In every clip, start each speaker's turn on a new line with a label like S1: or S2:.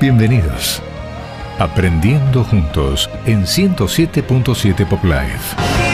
S1: Bienvenidos. Aprendiendo juntos en 107.7 Pop Life.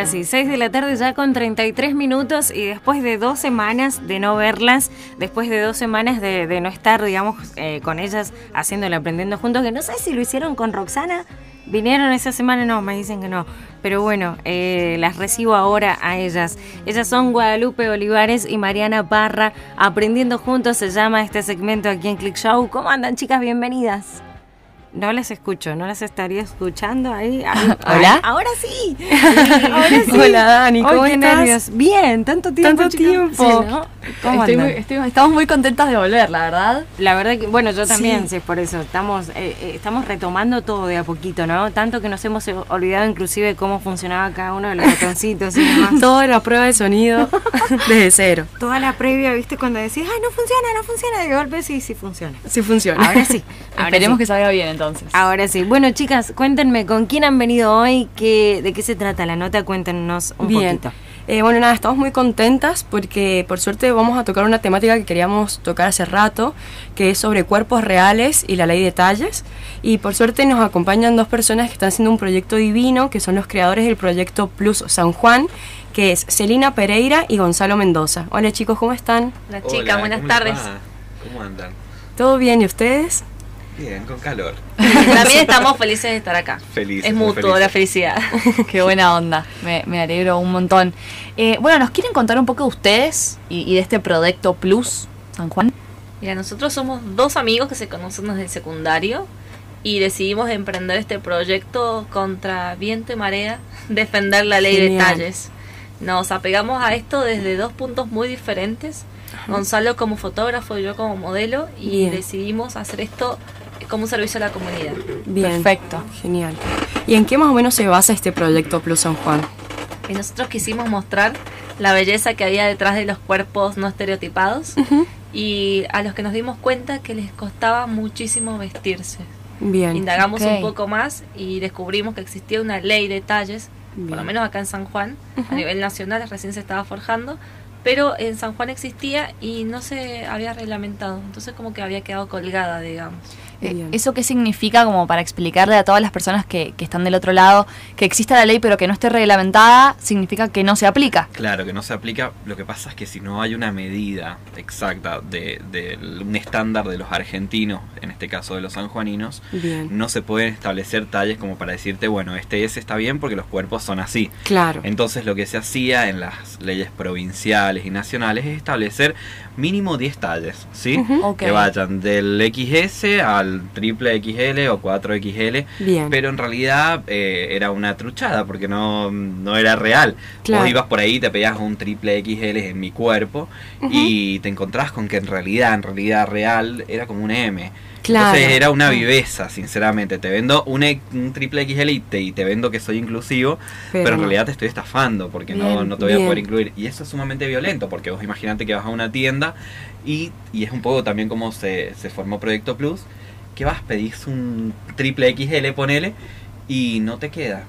S2: Ahora sí, ahora sí. 6 de la tarde ya con 33 minutos y después de dos semanas de no verlas, después de dos semanas de, de no estar, digamos, eh, con ellas haciéndolo, aprendiendo juntos, que no sé si lo hicieron con Roxana. Vinieron esa semana, no, me dicen que no. Pero bueno, eh, las recibo ahora a ellas. Ellas son Guadalupe Olivares y Mariana Parra. Aprendiendo juntos se llama este segmento aquí en Click Show. ¿Cómo andan, chicas? Bienvenidas. No las escucho, no las estaría escuchando ahí. ahí-
S3: ¿Hola?
S2: Ahora sí. Ahora sí.
S3: Hola, Dani, ¿cómo
S2: qué
S3: estás?
S2: nervios. Bien, tanto tiempo.
S3: Tanto tiempo.
S2: Sí, ¿no? ¿Cómo
S3: Estoy muy- estoy- estamos muy contentas de volver, la verdad.
S2: La verdad que, bueno, yo también,
S3: Sí.
S2: sí, por eso. Estamos, eh, eh, estamos retomando todo de a poquito, ¿no? Tanto que nos hemos eh, olvidado inclusive cómo funcionaba cada uno de los botoncitos y demás.
S3: Toda la prueba de sonido desde cero.
S2: Toda la previa, ¿viste? Cuando decís, ay, no funciona, no funciona, de golpe sí, sí funciona.
S3: Sí funciona.
S2: Ahora sí, ahora
S3: Esperemos que salga bien entonces.
S2: Ahora sí. Bueno, chicas, cuéntenme, ¿con quién han venido hoy? ¿Qué, ¿De qué se trata la nota? Cuéntenos un
S3: Bien.
S2: poquito.
S3: Eh, bueno, nada, estamos muy contentas porque por suerte vamos a tocar una temática que queríamos tocar hace rato, que es sobre cuerpos reales y la ley de talles. Y por suerte nos acompañan dos personas que están haciendo un proyecto divino, que son los creadores del proyecto Plus San Juan, que es Celina Pereira y Gonzalo Mendoza. Hola chicos, ¿cómo están?
S4: Hola chicas, buenas
S5: ¿cómo les
S4: tardes.
S5: ¿Cómo andan?
S3: ¿Todo bien y ustedes?
S5: Bien, con calor.
S4: También estamos felices de estar acá.
S5: Felices,
S4: Es mutuo
S5: felices.
S4: la felicidad.
S3: Qué buena onda, me, me alegro un montón. Eh, bueno, ¿nos quieren contar un poco de ustedes y, y de este proyecto Plus San Juan?
S4: Mira, nosotros somos dos amigos que se conocen desde el secundario y decidimos emprender este proyecto contra viento y marea, defender la ley
S3: Genial.
S4: de talles. Nos apegamos a esto desde dos puntos muy diferentes. Gonzalo como fotógrafo y yo como modelo y
S3: Bien.
S4: decidimos hacer esto como un servicio a la comunidad.
S3: Bien.
S2: Perfecto.
S3: Genial. ¿Y en qué más o menos se basa este proyecto Plus San Juan?
S4: Y nosotros quisimos mostrar la belleza que había detrás de los cuerpos no estereotipados y a los que nos dimos cuenta que les costaba muchísimo vestirse.
S3: Bien.
S4: Indagamos un poco más y descubrimos que existía una ley de talles, por lo menos acá en San Juan, a nivel nacional recién se estaba forjando, pero en San Juan existía y no se había reglamentado, entonces como que había quedado colgada, digamos.
S3: Bien.
S6: Eh, ¿Eso qué significa como para explicarle a todas las personas que, que están del otro lado que exista la ley pero que no esté reglamentada? Significa que no se aplica.
S5: Claro que no se aplica. Lo que pasa es que si no hay una medida exacta de, de un estándar de los argentinos, en este caso de los sanjuaninos,
S3: Bien.
S5: no se pueden establecer talles como para decirte, bueno, este S está bien porque los cuerpos son así.
S3: Claro.
S5: Entonces lo que se hacía en las leyes provinciales y nacionales es establecer mínimo 10 talles, ¿sí? Que vayan del XS al triple XL o 4XL.
S3: Bien.
S5: Pero en realidad eh, era una truchada porque no, no era real.
S3: Claro.
S5: Vos ibas por ahí, te pedías un triple XL en mi cuerpo y te encontrás con que en realidad, en realidad real, era como un M.
S3: Claro.
S5: Entonces era una
S3: Ah.
S5: viveza, sinceramente. Te vendo un, e- un triple XL y te, y te vendo que soy inclusivo, pero, en realidad te estoy estafando porque no,
S3: Bien,
S5: no te voy a poder incluir. Y eso es sumamente violento porque vos imaginate que vas a una tienda y, y es un poco también como se, se formó Proyecto Plus, que vas, pedís un triple XL, ponele, y no te queda.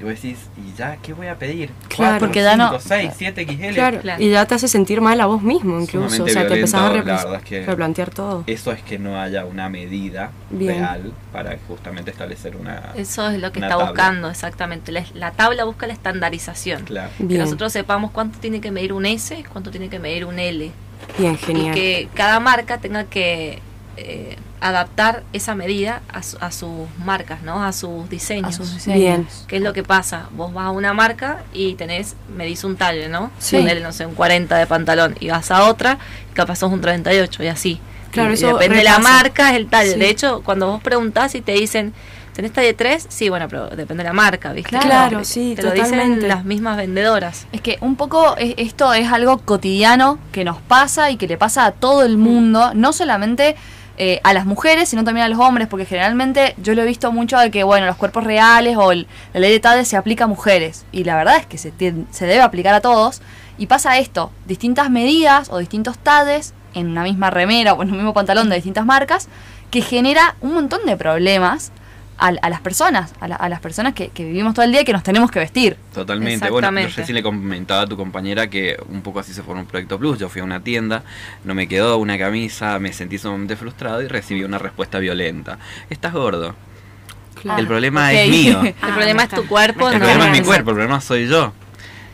S5: Y vos decís, ¿y ya qué voy a pedir?
S3: Claro.
S6: Porque ya no-
S5: cinco, seis, siete XL.
S3: Claro.
S4: Claro.
S3: Y ya te hace sentir mal a vos mismo, incluso.
S5: Sumamente
S3: o sea, te
S5: violento,
S3: empezás a
S5: es que-
S3: replantear todo.
S5: Eso es que no haya una medida
S3: Bien.
S5: real para justamente establecer una...
S4: Eso es lo que está
S5: tabla.
S4: buscando, exactamente. La, la tabla busca la estandarización.
S5: Claro.
S4: Que nosotros sepamos cuánto tiene que medir un S, cuánto tiene que medir un L.
S3: Bien,
S4: Y
S3: genial.
S4: que cada marca tenga que eh, adaptar esa medida a, su- a sus marcas, ¿no? A sus diseños.
S6: A sus diseños.
S3: Bien.
S4: ¿Qué es lo que pasa? Vos vas a una marca y tenés, medís un talle, ¿no?
S3: Sí.
S4: Ponele, no sé, un 40 de pantalón. Y vas a otra, y capaz sos un 38 y así.
S3: Claro,
S4: Y
S3: eso
S4: depende de la marca, es el talle.
S3: Sí.
S4: De hecho, cuando vos preguntás y te dicen, ¿tenés talle 3? Sí, bueno, pero depende de la marca, ¿viste?
S3: Claro,
S4: Te-
S3: sí,
S4: Te lo dicen las mismas vendedoras.
S6: Es que un poco es- esto es algo cotidiano que nos pasa y que le pasa a todo el mundo, no solamente eh, a las mujeres, sino también a los hombres, porque generalmente yo lo he visto mucho de que, bueno, los cuerpos reales o el- la ley de TADES se aplica a mujeres, y la verdad es que se, se debe aplicar a todos, y pasa esto, distintas medidas o distintos TADES en una misma remera o en un mismo pantalón de distintas marcas, que genera un montón de problemas a, a las personas, a, la- a las personas que, que vivimos todo el día y que nos tenemos que vestir.
S5: Totalmente. Bueno, yo recién le comentaba a tu compañera que un poco así se formó un Proyecto Plus. Yo fui a una tienda, no me quedó una camisa, me sentí sumamente frustrado y recibí una respuesta violenta. Estás gordo.
S3: Claro.
S5: el problema es mío.
S4: El
S2: Ah,
S4: problema
S2: me
S4: es tu cuerpo,
S5: El problema es mi
S2: Exacto.
S5: cuerpo, el problema soy yo.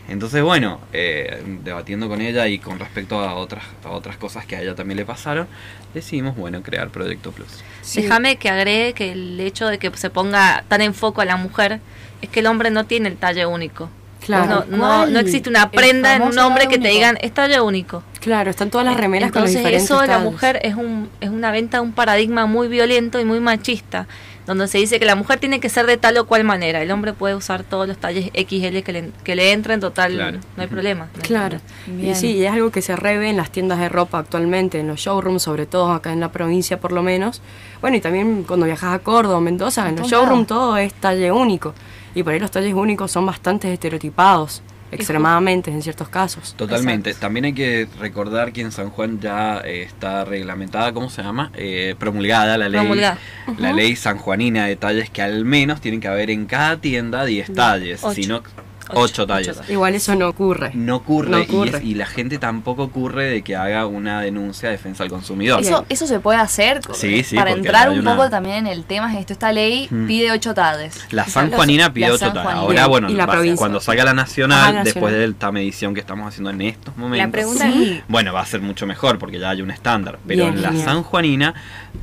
S5: Entonces, bueno, eh, debatiendo con ella y con respecto a otras, a otras cosas que a ella también le pasaron, decidimos, bueno, crear Proyecto Plus.
S3: Sí.
S4: Déjame que agregue que el hecho de que se ponga tan en foco a la mujer es que el hombre no tiene el talle único.
S3: Claro.
S4: No, no, no existe una prenda en un hombre que te digan es talle único.
S3: Claro, están todas las remeras con los
S4: Entonces
S3: diferentes
S4: eso de la mujer es un es una venta de un paradigma muy violento y muy machista, donde se dice que la mujer tiene que ser de tal o cual manera. El hombre puede usar todos los talles XL que le, que le entren, total,
S5: Claro.
S4: no hay problema. no hay
S3: Claro.
S4: problema.
S3: Y sí, y es algo que se revé en las tiendas de ropa actualmente, en los showrooms, sobre todo acá en la provincia por lo menos. Bueno, y también cuando viajas a Córdoba o Mendoza, en los showrooms todo es talle único. Y por ahí los talles únicos son bastante estereotipados, extremadamente en ciertos casos.
S5: Totalmente. También hay que recordar que en San Juan ya eh, está reglamentada, ¿cómo se llama? Eh, promulgada la ley.
S4: Promulgada.
S5: La ley sanjuanina de talles que al menos tienen que haber en cada tienda 10 talles,
S4: Ocho.
S5: si no
S4: Ocho.
S5: 8 talles.
S4: Ocho talles.
S3: Igual eso no ocurre.
S5: No ocurre,
S3: No
S5: y es- Y, la gente tampoco ocurre de que haga una denuncia de defensa al consumidor.
S6: Eso, eso se puede hacer
S5: Sí, sí,
S6: para entrar un
S5: una-
S6: poco también en el tema es esto esta ley
S5: Mm.
S6: pide ocho tades
S5: La San Juanina pide
S6: la
S5: 8
S6: San
S5: talles.
S6: Juanina.
S5: Ahora, bueno, va- cuando salga la nacional, después de esta medición que estamos haciendo en estos momentos,
S2: La pregunta
S6: Sí.
S5: bueno, va a ser mucho mejor porque ya hay un estándar. Pero
S3: Bien,
S5: en la
S3: genial.
S5: San Juanina,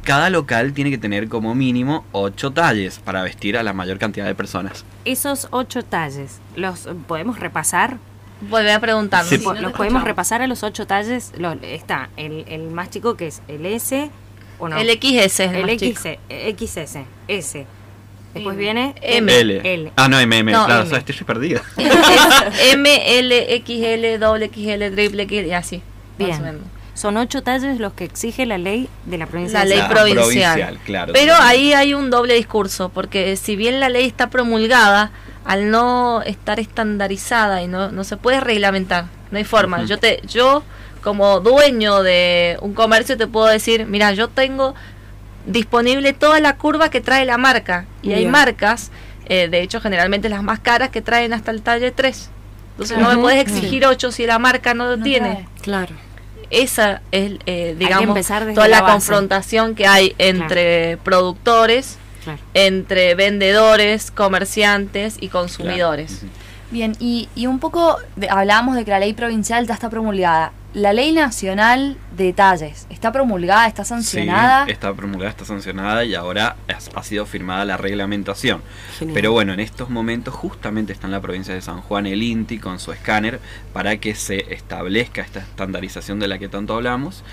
S5: cada local tiene que tener como mínimo 8 talles para vestir a la mayor cantidad de personas.
S2: Esos ocho talles, ¿los podemos repasar?
S4: Volví a preguntarme.
S5: Sí.
S4: Si
S2: Po-
S4: no te
S2: ¿Los podemos
S4: escuchamos.
S2: repasar a los ocho talles? Lo- está el, el más chico que es el S, ¿o no?
S4: El XS es el,
S2: el
S4: más chico.
S2: XS, S. Después
S4: M.
S2: viene
S4: M.
S5: L.
S2: L.
S5: Ah, no, MM,
S4: No,
S5: claro,
S2: M.
S5: o sea, estoy perdida.
S4: M, L, XL, doble XL, triple XL y así.
S2: Bien. Son ocho talles los que exige la ley de la provincia
S4: La ley
S5: Ah,
S4: provincial,
S5: claro.
S4: Pero ahí hay un doble discurso, porque si bien la ley está promulgada, al no estar estandarizada y no, no se puede reglamentar, no hay forma. Yo te, yo como dueño de un comercio te puedo decir, mira, yo tengo disponible toda la curva que trae la marca y hay marcas, eh, de hecho generalmente las más caras que traen hasta el talle 3. Entonces no me puedes exigir 8 si la marca no lo
S6: No
S4: tiene.
S6: trae.
S3: Claro.
S4: Esa es, eh, digamos, toda
S2: la
S4: confrontación que hay entre productores,
S2: Claro.
S4: entre vendedores, comerciantes y consumidores.
S5: Claro.
S6: Bien, y, y un poco de- hablábamos de que la ley provincial ya está promulgada. La ley nacional de talles, ¿está promulgada, está sancionada?
S5: Sí, está promulgada, está sancionada y ahora es- ha sido firmada la reglamentación.
S3: Genial.
S5: Pero bueno, en estos momentos justamente está en la provincia de San Juan el INTI con su escáner para que se establezca esta estandarización de la que tanto hablamos.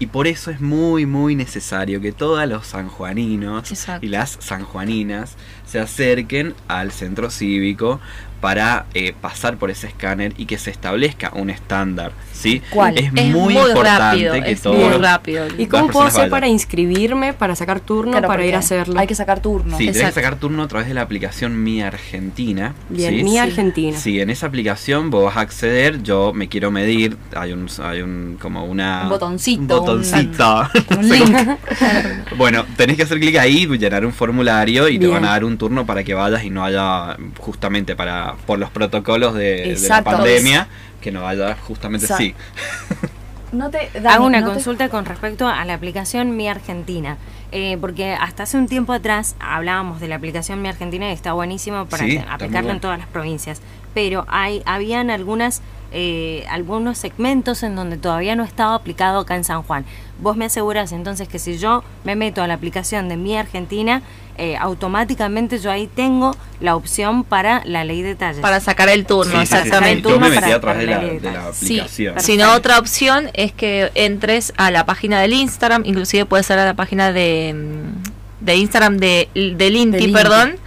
S5: Y por eso es muy, muy necesario que todos los sanjuaninos
S4: Exacto.
S5: y las sanjuaninas se acerquen al centro cívico para eh, pasar por ese escáner y que se establezca un estándar. ¿sí?
S6: ¿Cuál?
S5: Es,
S4: Es
S5: muy,
S4: muy
S5: importante
S4: rápido,
S5: que
S4: es
S5: todos
S4: muy rápido.
S3: ¿Y cómo puedo hacer
S5: vayan.
S3: para inscribirme, para sacar turno,
S6: Claro,
S3: para ir a hacerlo?
S6: Hay que sacar turno.
S5: Sí, tenés que
S4: Exacto.
S5: sacar turno a través de la aplicación Mi Argentina.
S3: Bien,
S5: ¿sí?
S3: mi
S6: Sí.
S3: Argentina.
S5: Sí, en esa aplicación vos vas a acceder, yo me quiero medir, hay un, hay un como una...
S6: Un botoncito,
S5: Un botoncito.
S6: Un link.
S5: bueno, tenés que hacer clic ahí, llenar un formulario y te van a dar un turno para que vayas y no haya, justamente para por los protocolos de, de la pandemia, que no haya justamente
S6: Sa-
S5: sí.
S6: No te, Dani,
S2: Hago una
S6: no te-
S2: consulta con respecto a la aplicación Mi Argentina. Eh, porque hasta hace un tiempo atrás hablábamos de la aplicación Mi Argentina y está buenísimo para
S5: Sí,
S2: aplicarla
S5: bueno.
S2: en todas las provincias. Pero hay habían algunas eh, algunos segmentos en donde todavía no estaba aplicado acá en San Juan. Vos me aseguras entonces que si yo me meto a la aplicación de Mi Argentina, eh, automáticamente yo ahí tengo la opción para la ley de talles.
S4: Para sacar el turno,
S5: Sí, sí, sí, sí.
S4: exactamente.
S5: Yo me metí
S2: para-
S5: a través de la, de la aplicación.
S4: si no, otra opción es que entres a la página del Instagram, inclusive puede ser a la página de, mm, de Instagram de, del INTI,
S6: Del INTI.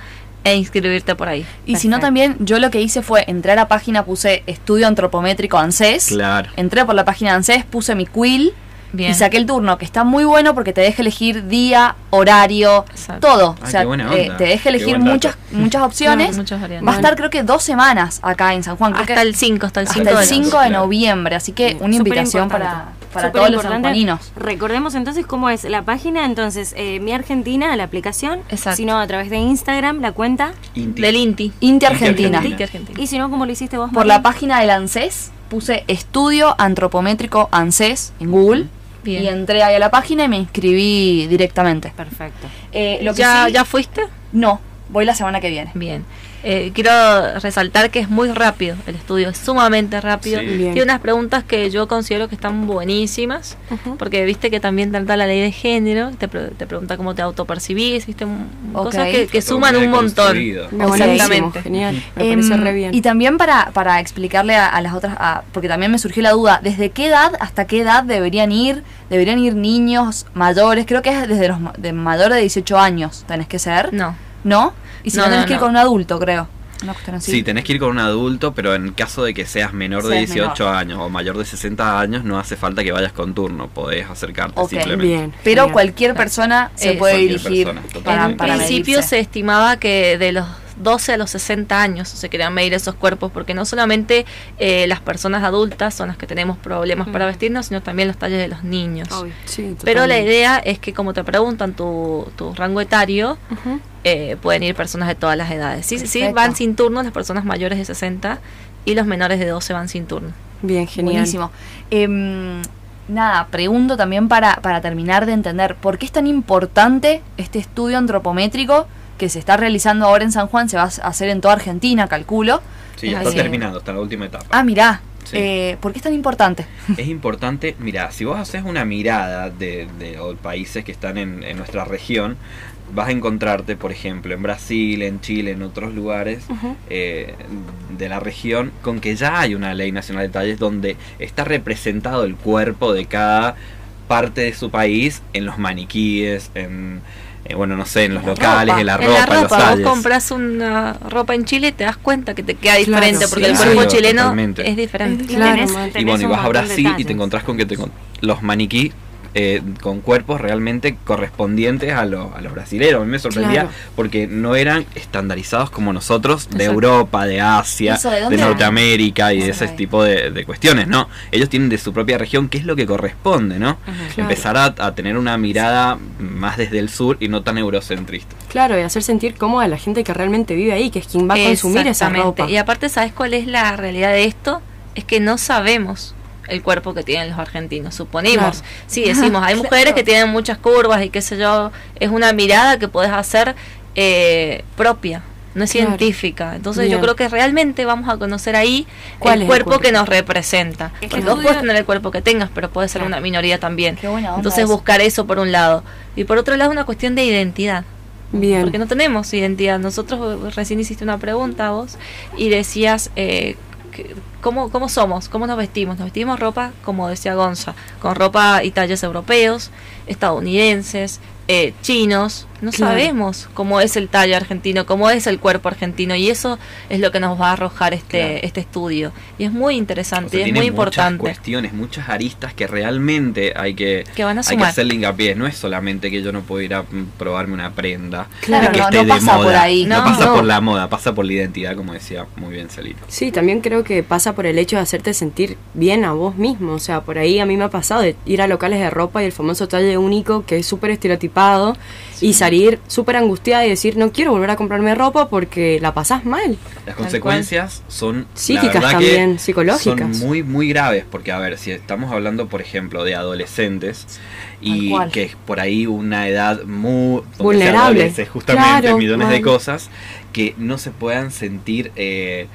S4: E inscribirte por ahí.
S6: Y si no, también yo lo que hice fue entrar a página, puse estudio antropométrico ANSES.
S5: Claro.
S6: Entré por la página ANSES, puse mi quill
S4: Bien.
S6: Y saqué el turno, que está muy bueno porque te deja elegir día, horario,
S4: Exacto.
S6: todo.
S5: Ay,
S6: o sea,
S5: qué buena
S6: eh, te deja elegir muchas, muchas opciones.
S4: Claro, muchas variantes.
S6: Va a estar creo que dos semanas acá en San Juan. Creo
S4: hasta
S6: que
S4: el 5, hasta el 5
S6: hasta el
S4: de
S6: 5 de
S5: Claro.
S6: noviembre. Así que una invitación para, para todos los sanjuaninos.
S2: Recordemos entonces cómo es la página, entonces eh, Mi Argentina, la aplicación,
S4: Exacto.
S2: sino a través de Instagram, la cuenta,
S5: Inti.
S4: Del INTI.
S6: Inti Argentina.
S5: Argentina.
S4: INTI Argentina.
S2: y si no, como lo hiciste vos,
S6: Por la página del ANSES puse estudio antropométrico ANSES en Google.
S4: Bien.
S6: Y entré ahí a la página y me inscribí directamente.
S2: Perfecto.
S6: Eh, lo que
S4: ¿Ya,
S6: sí-
S4: ¿Ya fuiste?
S6: No, voy la semana que viene.
S4: Bien. Eh, quiero resaltar que es muy rápido el estudio, es sumamente rápido.
S5: Sí.
S4: Tiene unas preguntas que yo considero que están buenísimas, porque viste que también trata la ley de género, te, pre- te pregunta cómo te autopercibís, viste, M-
S6: Ok.
S4: cosas que, suman un montón. Exactamente.
S3: genial. Me
S6: Em,
S3: re bien.
S6: Y también para, para explicarle a, a las otras, a- porque también me surgió la duda, ¿desde qué edad hasta qué edad deberían ir? ¿Deberían ir niños mayores? Creo que es desde los de mayor de 18 años, tenés que ser.
S4: No.
S6: ¿No? Y si no,
S4: No,
S6: tenés
S4: no,
S6: que ir
S4: no.
S6: con un adulto, creo. Una cuestión así.
S5: Sí, tenés que ir con un adulto, pero en caso de que seas menor de
S6: Seas
S5: 18 años o mayor de 60 años, no hace falta que vayas con turno, podés acercarte simplemente.
S3: Bien.
S6: Pero cualquier persona se
S4: Eh,
S6: puede dirigir
S5: persona,
S6: para,
S5: totalmente.
S6: para
S4: en principio
S6: medirse.
S4: se estimaba que de los 12 a los 60 años se querían medir esos cuerpos, porque no solamente eh, las personas adultas son las que tenemos problemas para vestirnos, sino también los talles de los niños.
S3: Sí,
S4: Pero la idea es que como te preguntan tu, tu rango etario, eh, pueden ir personas de todas las edades. Sí, sí, van sin turno las personas mayores de 60 y los menores de 12 van sin turno.
S3: Bien, genial.
S6: Buenísimo. Em, nada, pregunto también para, para terminar de entender, ¿por qué es tan importante este estudio antropométrico que se está realizando ahora en San Juan? Se va a hacer en toda Argentina, calculo.
S5: Sí, ya
S6: Es
S5: está
S6: así.
S5: terminando, está en la última etapa.
S6: Ah, mirá.
S5: Sí.
S6: eh, ¿Por qué es tan importante?
S5: Es importante, mira, si vos haces una mirada de, países que están en, en nuestra región, vas a encontrarte, por ejemplo, en Brasil, en Chile, en otros lugares eh, de la región, con que ya hay una ley nacional de talles donde está representado el cuerpo de cada parte de su país en los maniquíes, en, eh, bueno, no sé, en los
S6: la
S5: locales,
S6: ropa.
S5: en la
S4: en
S5: ropa,
S4: la
S5: en los
S4: vos compras una ropa en Chile y te das cuenta que te queda
S3: Claro,
S4: diferente, porque
S5: sí,
S4: el cuerpo
S5: claro,
S4: chileno
S5: totalmente.
S4: es diferente.
S3: Claro,
S2: Tenés-
S3: mal.
S5: Y bueno, y vas a Brasil y te encontrás con que te con- los maniquí eh, con cuerpos realmente correspondientes a, lo- a los brasileños. A mí me sorprendía
S3: Claro.
S5: porque no eran estandarizados como nosotros de
S4: Exacto.
S5: Europa, de Asia,
S6: ¿Eso de?
S5: Norteamérica y de ese tipo de, de cuestiones, ¿no? Ellos tienen de su propia región qué es lo que corresponde, ¿no?
S3: Claro.
S5: Empezar a, a tener una mirada más desde el sur y no tan eurocentrista.
S3: Claro, y hacer sentir cómoda a la gente que realmente vive ahí, que es quien va a consumir esa ropa.
S4: Y aparte, ¿sabes cuál es la realidad de esto? Es que no sabemos el cuerpo que tienen los argentinos, suponemos.
S3: Claro.
S4: Sí, decimos, hay mujeres que tienen muchas curvas y qué sé yo, es una mirada que podés hacer eh, propia, no es
S3: Claro.
S4: científica. Entonces
S3: Bien.
S4: yo creo que realmente vamos a conocer ahí
S3: ¿Cuál
S4: el
S3: es el
S4: cuerpo,
S3: cuerpo?
S4: que nos representa. Porque vos
S2: estudio-
S4: puedes tener el cuerpo que tengas, pero puede ser
S3: Claro.
S4: una minoría también.
S6: Qué buena onda
S4: Entonces
S6: eso.
S4: buscar eso por un lado. Y por otro lado una cuestión de identidad.
S3: Bien.
S4: Porque no tenemos identidad. Nosotros eh, recién hiciste una pregunta a vos y decías eh, ¿cómo, cómo somos, cómo nos vestimos. Nos vestimos ropa, como decía Gonza, con ropa y talles europeos, estadounidenses, eh, chinos. No
S3: Claro.
S4: sabemos cómo es el talle argentino, cómo es el cuerpo argentino y eso es lo que nos va a arrojar este,
S5: Claro.
S4: este estudio. Y es muy
S5: O
S4: interesante,
S5: sea,
S4: y es
S5: tiene
S4: muy
S5: muchas
S4: importante.
S5: cuestiones, muchas aristas que realmente hay que,
S4: Que van a
S5: hay que hacerle hincapié. No es solamente que yo no puedo ir a mm, probarme una prenda.
S6: Claro,
S5: que
S6: no-
S5: esté
S6: no
S5: de
S6: pasa por
S5: moda.
S6: ahí.
S5: No,
S4: No,
S5: pasa
S3: no.
S5: por la moda, pasa por la identidad, como decía muy bien Celito.
S3: Sí, también creo que pasa por el hecho de hacerte sentir bien a vos mismo. O sea, por ahí a mí me ha pasado de ir a locales de ropa y el famoso talle único que es súper estereotipado y salir súper angustiada y decir, no quiero volver a comprarme ropa porque la pasás mal.
S5: Las consecuencias son
S3: Psíquicas también,
S5: que
S3: psicológicas.
S5: Son muy muy graves porque a ver, si estamos hablando por ejemplo de adolescentes y que es por ahí una edad muy se
S3: Vulnerable.
S5: justamente
S3: Claro,
S5: millones de cosas que no se puedan sentir eh,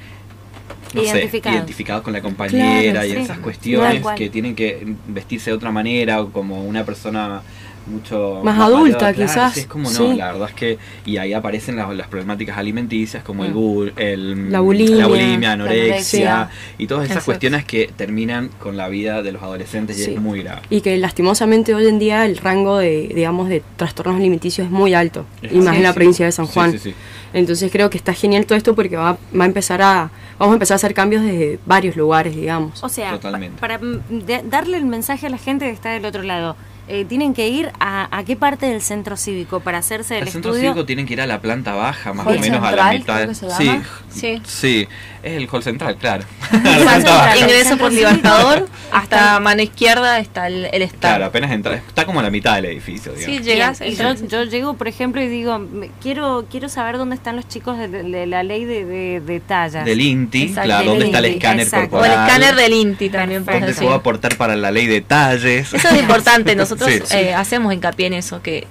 S5: no sé,
S2: Identificados.
S5: identificados con la compañera
S3: Claro,
S5: y
S2: sí.
S5: esas cuestiones que tienen que vestirse de otra manera o como una persona mucho
S3: Más adulta, quizás,
S5: sí, es como no,
S3: sí.
S5: la verdad es que y ahí aparecen las, las problemáticas alimenticias como el,
S2: Mm.
S5: bul- el
S3: La bulimia,
S5: la bulimia,
S6: la
S5: anorexia
S6: anorexia.
S5: y todas esas
S4: Exacto.
S5: cuestiones que terminan con la vida de los adolescentes y
S3: Sí.
S5: es muy grave.
S3: Y que lastimosamente hoy en día el rango de, digamos, de trastornos alimenticios es muy alto,
S5: Es
S3: y más en la provincia de San Juan.
S5: sí, sí.
S3: Entonces creo que está genial todo esto porque va, va a empezar a, vamos a empezar a hacer cambios desde varios lugares, digamos.
S2: O sea,
S5: Totalmente.
S2: pa- para mm, darle el mensaje a la gente que está del otro lado, eh, tienen que ir a, a qué parte del centro cívico para hacerse el
S5: El centro cívico tienen que ir a la planta baja, más o menos a la mitad.
S6: creo que se
S5: sí.
S4: Sí.
S5: sí, es el hall central, claro.
S2: Central.
S4: Ingreso por. Libertador,
S2: Hasta-
S4: mano izquierda está el, el stand.
S5: Claro, apenas entra, está como a la mitad del edificio,
S4: Sí,
S5: digamos.
S4: llegas.
S2: Bien, y
S4: entras.
S2: yo, yo llego, por ejemplo, y digo, me- quiero quiero saber dónde están los chicos de, de la ley de, de, de tallas.
S5: Del INTI,
S2: Exacto,
S5: claro,
S2: del
S5: dónde está el escáner
S2: exacto.
S4: o el
S5: corporal.
S4: escáner del INTI también.
S5: ¿Dónde
S4: puedes
S5: puedo
S4: decir.
S5: aportar para la ley de talles?
S4: Eso es importante, nosotros
S5: Sí, sí.
S4: eh, hacemos hincapié en eso, que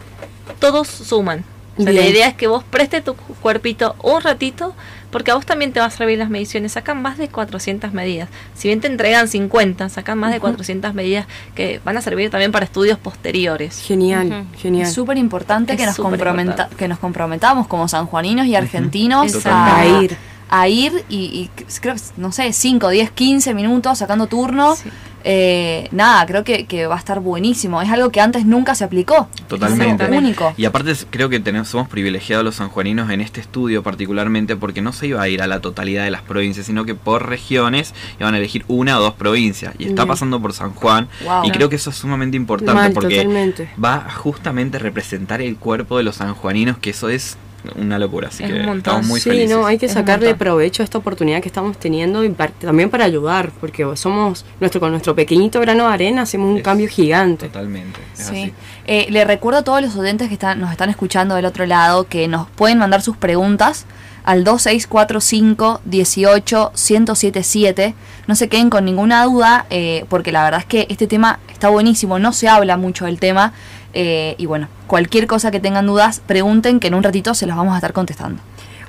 S4: todos suman. O sea, la idea es que vos prestes tu cu- cuerpito un ratito, porque a vos también te va a servir las mediciones. Sacan más de 400 medidas. Si bien te entregan 50, sacan más de 400 medidas que van a servir también para estudios posteriores.
S3: Genial,
S2: Ujú.
S3: genial.
S6: Es súper importante que, nos comprometa- que nos comprometamos como sanjuaninos y argentinos a,
S3: A ir.
S6: a ir y, y creo, no sé, 5, 10, 15 minutos sacando turno.
S4: Sí.
S6: Eh, nada, creo que, que va a estar buenísimo. Es algo que antes nunca se aplicó.
S5: Totalmente.
S6: Es algo único.
S5: Y aparte creo que tenemos, somos privilegiados los sanjuaninos en este estudio particularmente porque no se iba a ir a la totalidad de las provincias, sino que por regiones iban a elegir una o dos provincias. Y está
S3: Bien.
S5: pasando por San Juan.
S6: Wow.
S5: Y creo que eso es sumamente importante
S3: Mal,
S5: porque
S3: totalmente.
S5: va a justamente representar el cuerpo de los sanjuaninos, que eso es una locura. Así
S4: Es
S5: que estamos muy
S3: sí,
S5: felices.
S3: no, hay que
S4: Es
S3: sacarle provecho a esta oportunidad que estamos teniendo y par- también para ayudar, porque somos nuestro con nuestro pequeñito grano de arena hacemos un
S5: Es-
S3: cambio gigante.
S5: Totalmente. es
S6: Sí.
S5: así.
S6: Eh, le recuerdo a todos los oyentes que están, nos están escuchando del otro lado que nos pueden mandar sus preguntas al 2645 18 1077. No se queden con ninguna duda, eh, porque la verdad es que este tema está buenísimo, no se habla mucho del tema. Eh, y bueno, cualquier cosa que tengan dudas, pregunten que en un ratito se las vamos a estar contestando.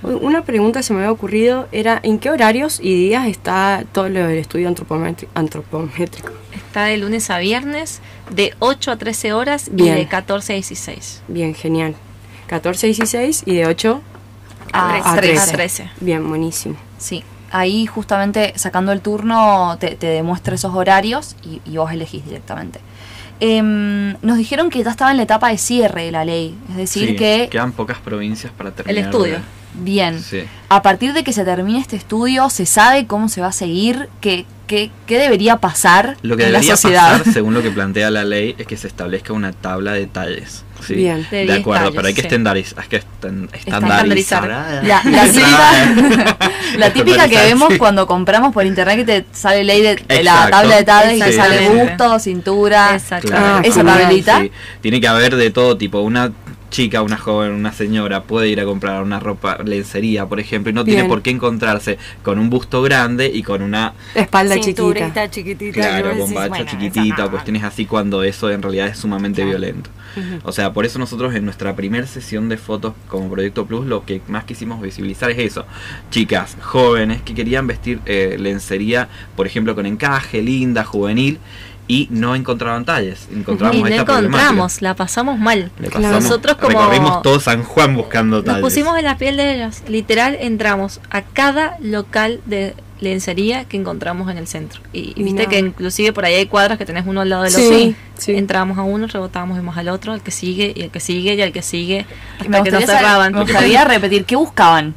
S3: Una pregunta que se me había ocurrido era ¿en qué horarios y días está todo lo del estudio antropométrico?
S4: Está de lunes a viernes, de 8 a 13 horas
S3: Bien.
S4: y de 14 a 16.
S3: Bien, genial. 14 16 y de 8
S6: A
S3: a
S6: 13.
S4: A 13.
S3: Bien, buenísimo.
S6: Sí, ahí justamente sacando el turno te, te demuestra esos horarios y, y vos elegís directamente. Em, nos dijeron que ya estaba en la etapa de cierre de la ley, es decir,
S5: Sí,
S6: que
S5: Quedan pocas provincias para terminar.
S4: estudio.
S5: de-
S6: bien,
S5: Sí.
S6: a partir de que se termine este estudio, ¿se sabe cómo se va a seguir? ¿Qué, qué, qué debería pasar
S5: Lo que
S6: en la
S5: debería
S6: sociedad?
S5: pasar, según lo que plantea la ley, es que se establezca una tabla de talles. ¿sí?
S3: Bien.
S4: De
S5: De,
S4: 10
S5: acuerdo,
S4: talles,
S5: pero hay que
S4: sí.
S5: estandarizar. Hay que estan-
S4: Estandarizar.
S6: La, la típica, la típica que vemos
S5: sí.
S6: cuando compramos por internet que te sale ley de, de la tabla de talles y te sale busto, cintura.
S4: Exacto.
S3: Ah,
S6: esa
S3: genial.
S6: tablita.
S5: Sí, Tiene que haber de todo tipo. Una chica, una joven, una señora puede ir a comprar una ropa, lencería, por ejemplo, y no tiene por qué encontrarse con un busto grande y con una
S3: Espalda chiquita.
S2: Chiquitita.
S5: Claro,
S2: decís,
S5: bombacha
S2: bueno,
S5: chiquitita,
S2: no.
S5: cuestiones así cuando eso en realidad es sumamente
S2: Claro.
S5: violento. O sea, por eso nosotros en nuestra primera sesión de fotos como Proyecto Plus lo que más quisimos visibilizar es eso. Chicas jóvenes que querían vestir eh, lencería, por ejemplo, con encaje, linda, juvenil, y no encontraban talles. Encontramos
S4: Y no
S5: esta
S4: encontramos, la pasamos mal.
S5: Pasamos-
S4: Nosotros como-
S5: recorrimos todo San Juan buscando
S4: Nos
S5: talles.
S4: pusimos en la piel de ellos. Literal, entramos a cada local de lencería que encontramos en el centro. Y, y viste
S3: No.
S4: que inclusive por ahí hay cuadras que tenés uno al lado del
S3: Sí,
S4: otro.
S3: sí.
S4: Entramos a uno, rebotábamos, vimos al otro, al que sigue, y el que sigue, y al que sigue,
S6: Me
S4: hasta que nos cerraban.
S6: me gustaría repetir, ¿qué buscaban?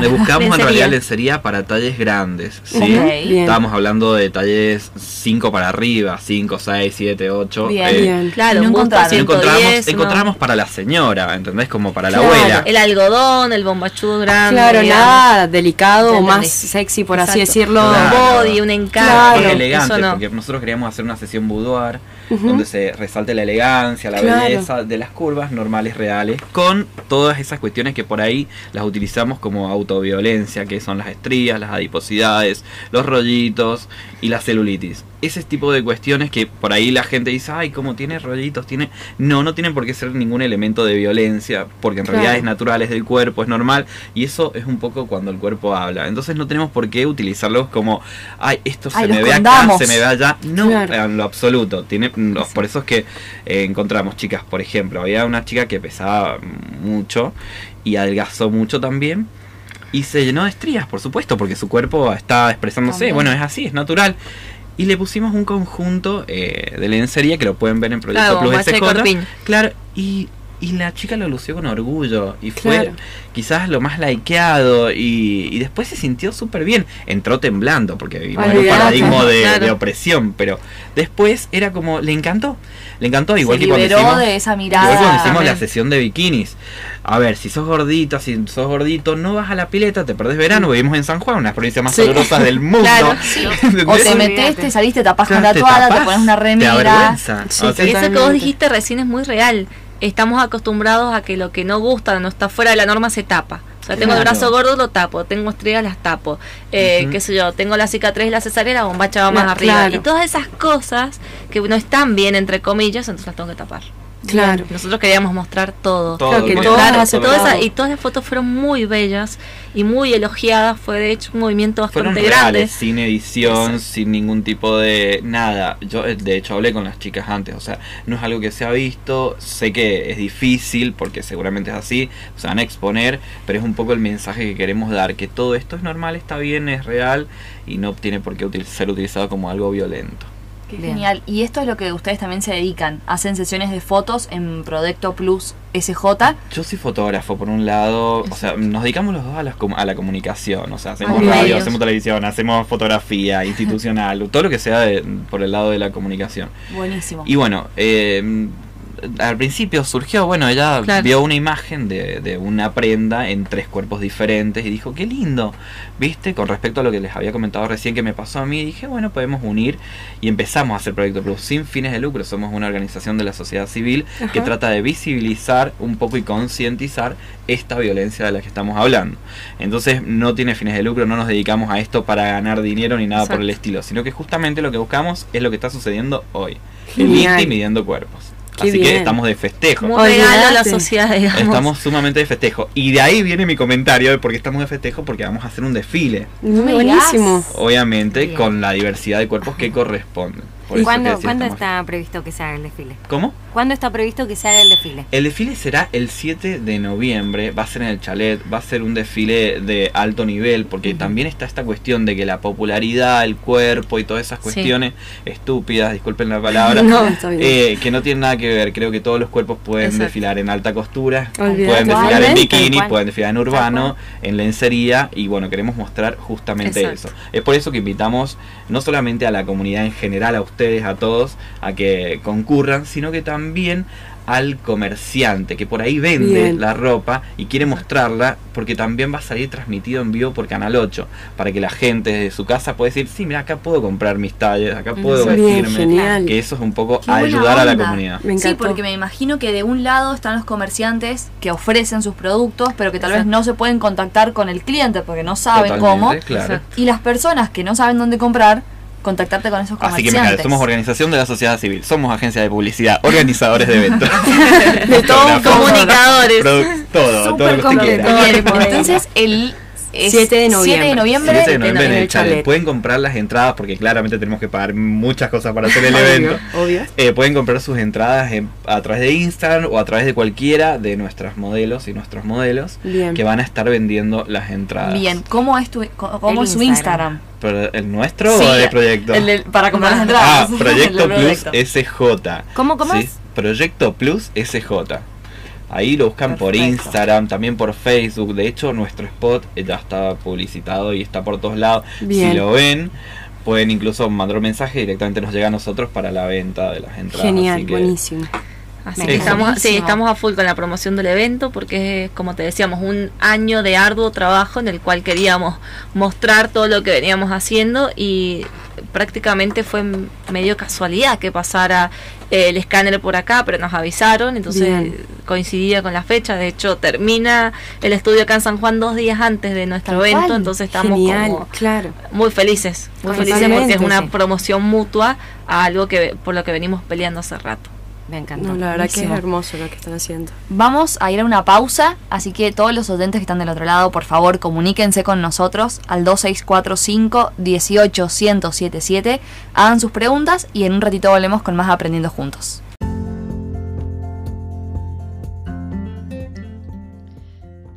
S5: Le buscamos en
S4: Lencería.
S5: realidad lencería para talles grandes. ¿sí?
S6: Ok.
S3: Bien.
S5: Estábamos hablando de talles 5 para arriba, 5, 6, 7, 8.
S6: Bien.
S3: Bien.
S4: Claro,
S6: Y no
S5: encontramos,
S4: 110, uno-
S5: encontramos para la señora, ¿entendés? Como para la
S3: Claro,
S5: abuela.
S4: el algodón, el bombachudo grande.
S3: Claro,
S4: digamos.
S3: nada delicado o más sexy, por así
S4: Exacto.
S3: decirlo.
S4: Un
S5: Claro.
S4: body, un encaje.
S3: Claro.
S5: Elegante,
S4: eso no.
S5: porque nosotros queríamos hacer una sesión boudoir Donde se resalte la elegancia, la
S3: Claro.
S5: belleza de las curvas normales, reales, con todas esas cuestiones que por ahí las utilizamos como como autoviolencia, que son las estrías, las adiposidades, los rollitos y la celulitis. Ese tipo de cuestiones que por ahí la gente dice, ay, ¿cómo tiene rollitos? Tiene... No, no tienen por qué ser ningún elemento de violencia, porque en realidad es natural, es del cuerpo, es normal, y eso es un poco cuando el cuerpo habla. Entonces no tenemos por qué utilizarlos como, ay, esto se
S6: Ay,
S5: me ve
S6: condamos.
S5: acá, se me ve allá. No,
S3: Claro.
S5: en lo absoluto. Tiene, los- por eso es que eh, encontramos chicas, por ejemplo, había una chica que pesaba mucho y adelgazó mucho también. Y se llenó de estrías, por supuesto, porque su cuerpo está expresándose.
S6: También.
S5: Bueno, es así, es natural. Y le pusimos un conjunto eh, de lencería que lo pueden ver en Proyecto
S4: Claro,
S5: Plus
S4: corpiño.
S5: Claro, y, y la chica lo lució con orgullo. Y fue
S3: Claro.
S5: quizás lo más likeado. Y, y después se sintió súper bien. Entró temblando, porque vivimos en un paradigma de,
S4: Claro.
S5: de opresión. Pero después era como, le encantó. Le encantó, igual
S6: se
S5: que cuando
S6: liberó
S5: hicimos,
S6: de esa
S5: igual que cuando
S6: mirada.
S5: hicimos la sesión de bikinis. A ver, si sos gordita, si sos gordito, no vas a la pileta, te perdés verano. Vivimos en San Juan, una de las provincias más
S3: Sí.
S5: del mundo.
S4: Claro,
S5: ¿Entendés?
S6: O te metes, te salís, te tapás con la
S5: te
S6: toalla, te pones una
S5: Te
S6: remera.
S5: avergüenza.
S3: Sí,
S5: O sea,
S4: Y eso que vos dijiste recién es muy real. Estamos acostumbrados a que lo que no gusta, no está fuera de la norma, se tapa. O sea, tengo el brazo gordo, lo tapo. Tengo estrellas, las tapo. Eh, qué sé yo, tengo la cicatriz, la cesárea, la bombacha va más arriba.
S3: claro.
S4: Y todas esas cosas que no están bien, entre comillas, entonces las tengo que tapar.
S3: Claro.
S4: Nosotros queríamos mostrar todo.
S5: Todo,
S3: Claro, que
S5: todo,
S3: todo
S4: Claro,
S3: hace
S5: todo.
S4: toda esa-
S3: todo.
S4: y todas las fotos fueron muy bellas y muy elogiadas. Fue de hecho un movimiento
S5: Fueron
S4: bastante
S5: reales,
S4: grande.
S5: sin edición, sin ningún tipo de nada. Yo eh, de hecho hablé con las chicas antes, o sea, no es algo que se ha visto, sé que es difícil porque seguramente es así, se van a exponer, pero es un poco el mensaje que queremos dar, que todo esto es normal, está bien, es real y no tiene por qué util- ser utilizado como algo violento.
S6: Qué
S2: Bien.
S6: genial. Y esto es lo que ustedes también se dedican. Hacen sesiones de fotos en Proyecto Plus SJ.
S5: Yo soy fotógrafo, por un lado, o sea, nos dedicamos los dos a la, com- a la comunicación, o sea, hacemos
S6: Ay,
S5: radio, hacemos televisión, hacemos fotografía institucional, todo lo que sea de- por el lado de la comunicación.
S6: Buenísimo.
S5: Y bueno, eh, al principio surgió, bueno, ella
S4: Claro.
S5: vio una imagen de, de una prenda en tres cuerpos diferentes y dijo, qué lindo, ¿viste? Con respecto a lo que les había comentado recién que me pasó a mí, dije, bueno, podemos unir y empezamos a hacer Proyecto Plus sin fines de lucro. Somos una organización de la sociedad civil que trata de visibilizar un poco y concientizar esta violencia de la que estamos hablando. Entonces no tiene fines de lucro, no nos dedicamos a esto para ganar dinero ni nada por el estilo, sino que justamente lo que buscamos es lo que está sucediendo hoy. El. INTI midiendo cuerpos.
S3: Qué
S5: Así que estamos de festejo.
S4: Como un regalo a la sociedad, digamos.
S5: Estamos sumamente de festejo. Y de ahí viene mi comentario de por qué estamos de festejo, porque vamos a hacer un desfile.
S6: Me
S3: Buenísimo.
S5: Obviamente
S2: Bien.
S5: con la diversidad de cuerpos que corresponden. Que
S2: ¿Cuándo,
S5: decía,
S2: ¿cuándo está previsto que se haga el desfile?
S5: ¿Cómo?
S2: ¿Cuándo está previsto que se haga el desfile?
S5: El desfile será el 7 de noviembre, va a ser en el chalet, va a ser un desfile de alto nivel, porque también está esta cuestión de que la popularidad, el cuerpo y todas esas
S4: Sí.
S5: cuestiones estúpidas, disculpen la palabra,
S3: No,
S5: eh, que no tienen nada que ver. Creo que todos los cuerpos pueden
S4: Exacto.
S5: desfilar en alta costura, pueden desfilar en bikini, pueden desfilar en urbano, en lencería, y bueno, queremos mostrar justamente
S4: Exacto.
S5: eso. Es por eso que invitamos no solamente a la comunidad en general, a ustedes, a todos, a que concurran, sino que también al comerciante que por ahí vende
S3: Bien.
S5: la ropa y quiere mostrarla porque también va a salir transmitido en vivo por Canal 8 para que la gente desde su casa pueda decir, sí, mira, acá puedo comprar mis talles, acá puedo
S3: Bien,
S5: vestirme.
S3: genial.
S5: Que eso es un poco ayudar a la comunidad.
S3: Me
S6: Sí, porque me imagino que de un lado están los comerciantes que ofrecen sus productos, pero que tal vez no se pueden contactar con el cliente porque no saben
S5: Totalmente,
S6: cómo.
S5: claro.
S6: Y las personas que no saben dónde comprar, contactarte con esos
S5: Así que
S6: comerciantes.
S5: imagínate, somos organización de la sociedad civil, somos agencia de publicidad, organizadores de eventos.
S3: De todo un
S5: Fotógrafos,
S4: Comunicadores.
S5: todo, todo lo que usted quiera.
S2: completo.
S6: Bien,
S2: Podemos.
S6: entonces el es
S3: 7 de noviembre.
S6: 7 de noviembre,
S5: 7 de noviembre en
S3: en
S5: el chalet.
S3: chalet.
S5: Pueden comprar las entradas porque claramente tenemos que pagar muchas cosas para hacer el
S3: Obvio,
S5: evento.
S3: Obvio.
S5: Eh, pueden comprar sus entradas en- a través de Instagram o a través de cualquiera de nuestras modelos y nuestros modelos
S3: Bien.
S5: que van a estar vendiendo las entradas.
S6: Bien, ¿cómo es tu cómo
S2: El
S6: es su
S2: Instagram.
S5: ¿El nuestro
S6: Sí,
S5: o el proyecto?
S6: El para comprar las
S5: ah,
S6: entradas. El
S5: Proyecto Plus
S6: proyecto.
S5: SJ.
S2: ¿Cómo, cómo
S5: Sí,
S2: es?
S5: Proyecto Plus SJ. Ahí lo buscan por. Instagram, también por Facebook. De hecho, nuestro spot eh, ya está publicitado y está por todos lados.
S3: Bien.
S5: Si lo ven, pueden incluso mandar un mensaje y directamente nos llega a nosotros para la venta de las entradas.
S3: Genial,
S5: así que-
S3: buenísimo.
S4: Así que estamos, sí, estamos a full con la promoción del evento porque es, como te decíamos, un año de arduo trabajo en el cual queríamos mostrar todo lo que veníamos haciendo y prácticamente fue medio casualidad que pasara el escáner por acá, pero nos avisaron, entonces
S3: Bien.
S4: coincidía con la fecha. De hecho, termina el estudio acá en San Juan dos días antes de nuestro evento, entonces estamos
S3: Genial,
S4: como
S3: claro.
S4: muy felices, muy felices porque es una promoción mutua a algo que por lo que venimos peleando hace rato.
S2: Me encanta.
S3: No, la verdad que es hermoso lo que están haciendo.
S6: Vamos a ir a una pausa, así que todos los oyentes que están del otro lado, por favor, comuníquense con nosotros al 2645 18 1077, hagan sus preguntas y en un ratito volvemos con más Aprendiendo Juntos.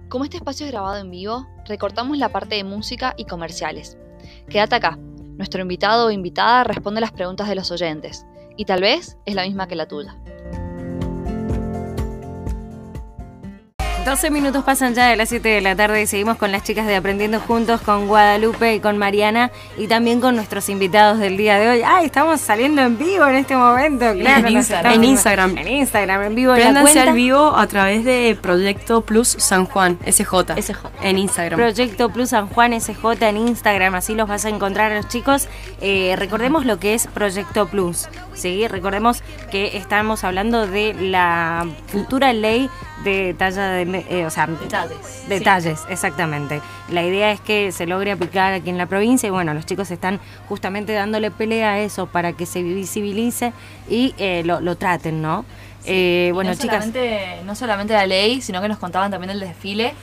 S6: Como este espacio es grabado en vivo, recortamos la parte de música y comerciales. Quédate acá. Nuestro invitado o invitada responde las preguntas de los oyentes, y tal vez es la misma que la tuya.
S2: 12 minutos pasan ya de las 7 de la tarde y seguimos con las chicas de Aprendiendo Juntos, con Guadalupe y con Mariana y también con nuestros invitados del día de hoy. ¡Ay, estamos saliendo en vivo en este momento! Claro,
S3: en Instagram. En Instagram.
S2: En Instagram, en vivo.
S3: Préndanse al vivo a través de Proyecto Plus San Juan, SJ.
S4: SJ.
S3: En Instagram.
S2: Proyecto Plus San Juan SJ en Instagram, así los vas a encontrar a los chicos. Eh, recordemos lo que es Proyecto Plus, ¿sí? Recordemos que estamos hablando de la futura ley de talla de... eh, o sea,
S6: Detalles.
S2: Detalles, exactamente. La idea es que se logre aplicar aquí en la provincia y bueno, los chicos están justamente dándole pelea a eso para que se visibilice y eh, lo, lo traten, ¿no? Eh,
S6: Y
S2: bueno,
S6: no
S2: chicas,
S6: solamente, no solamente la ley, sino que nos contaban también del desfile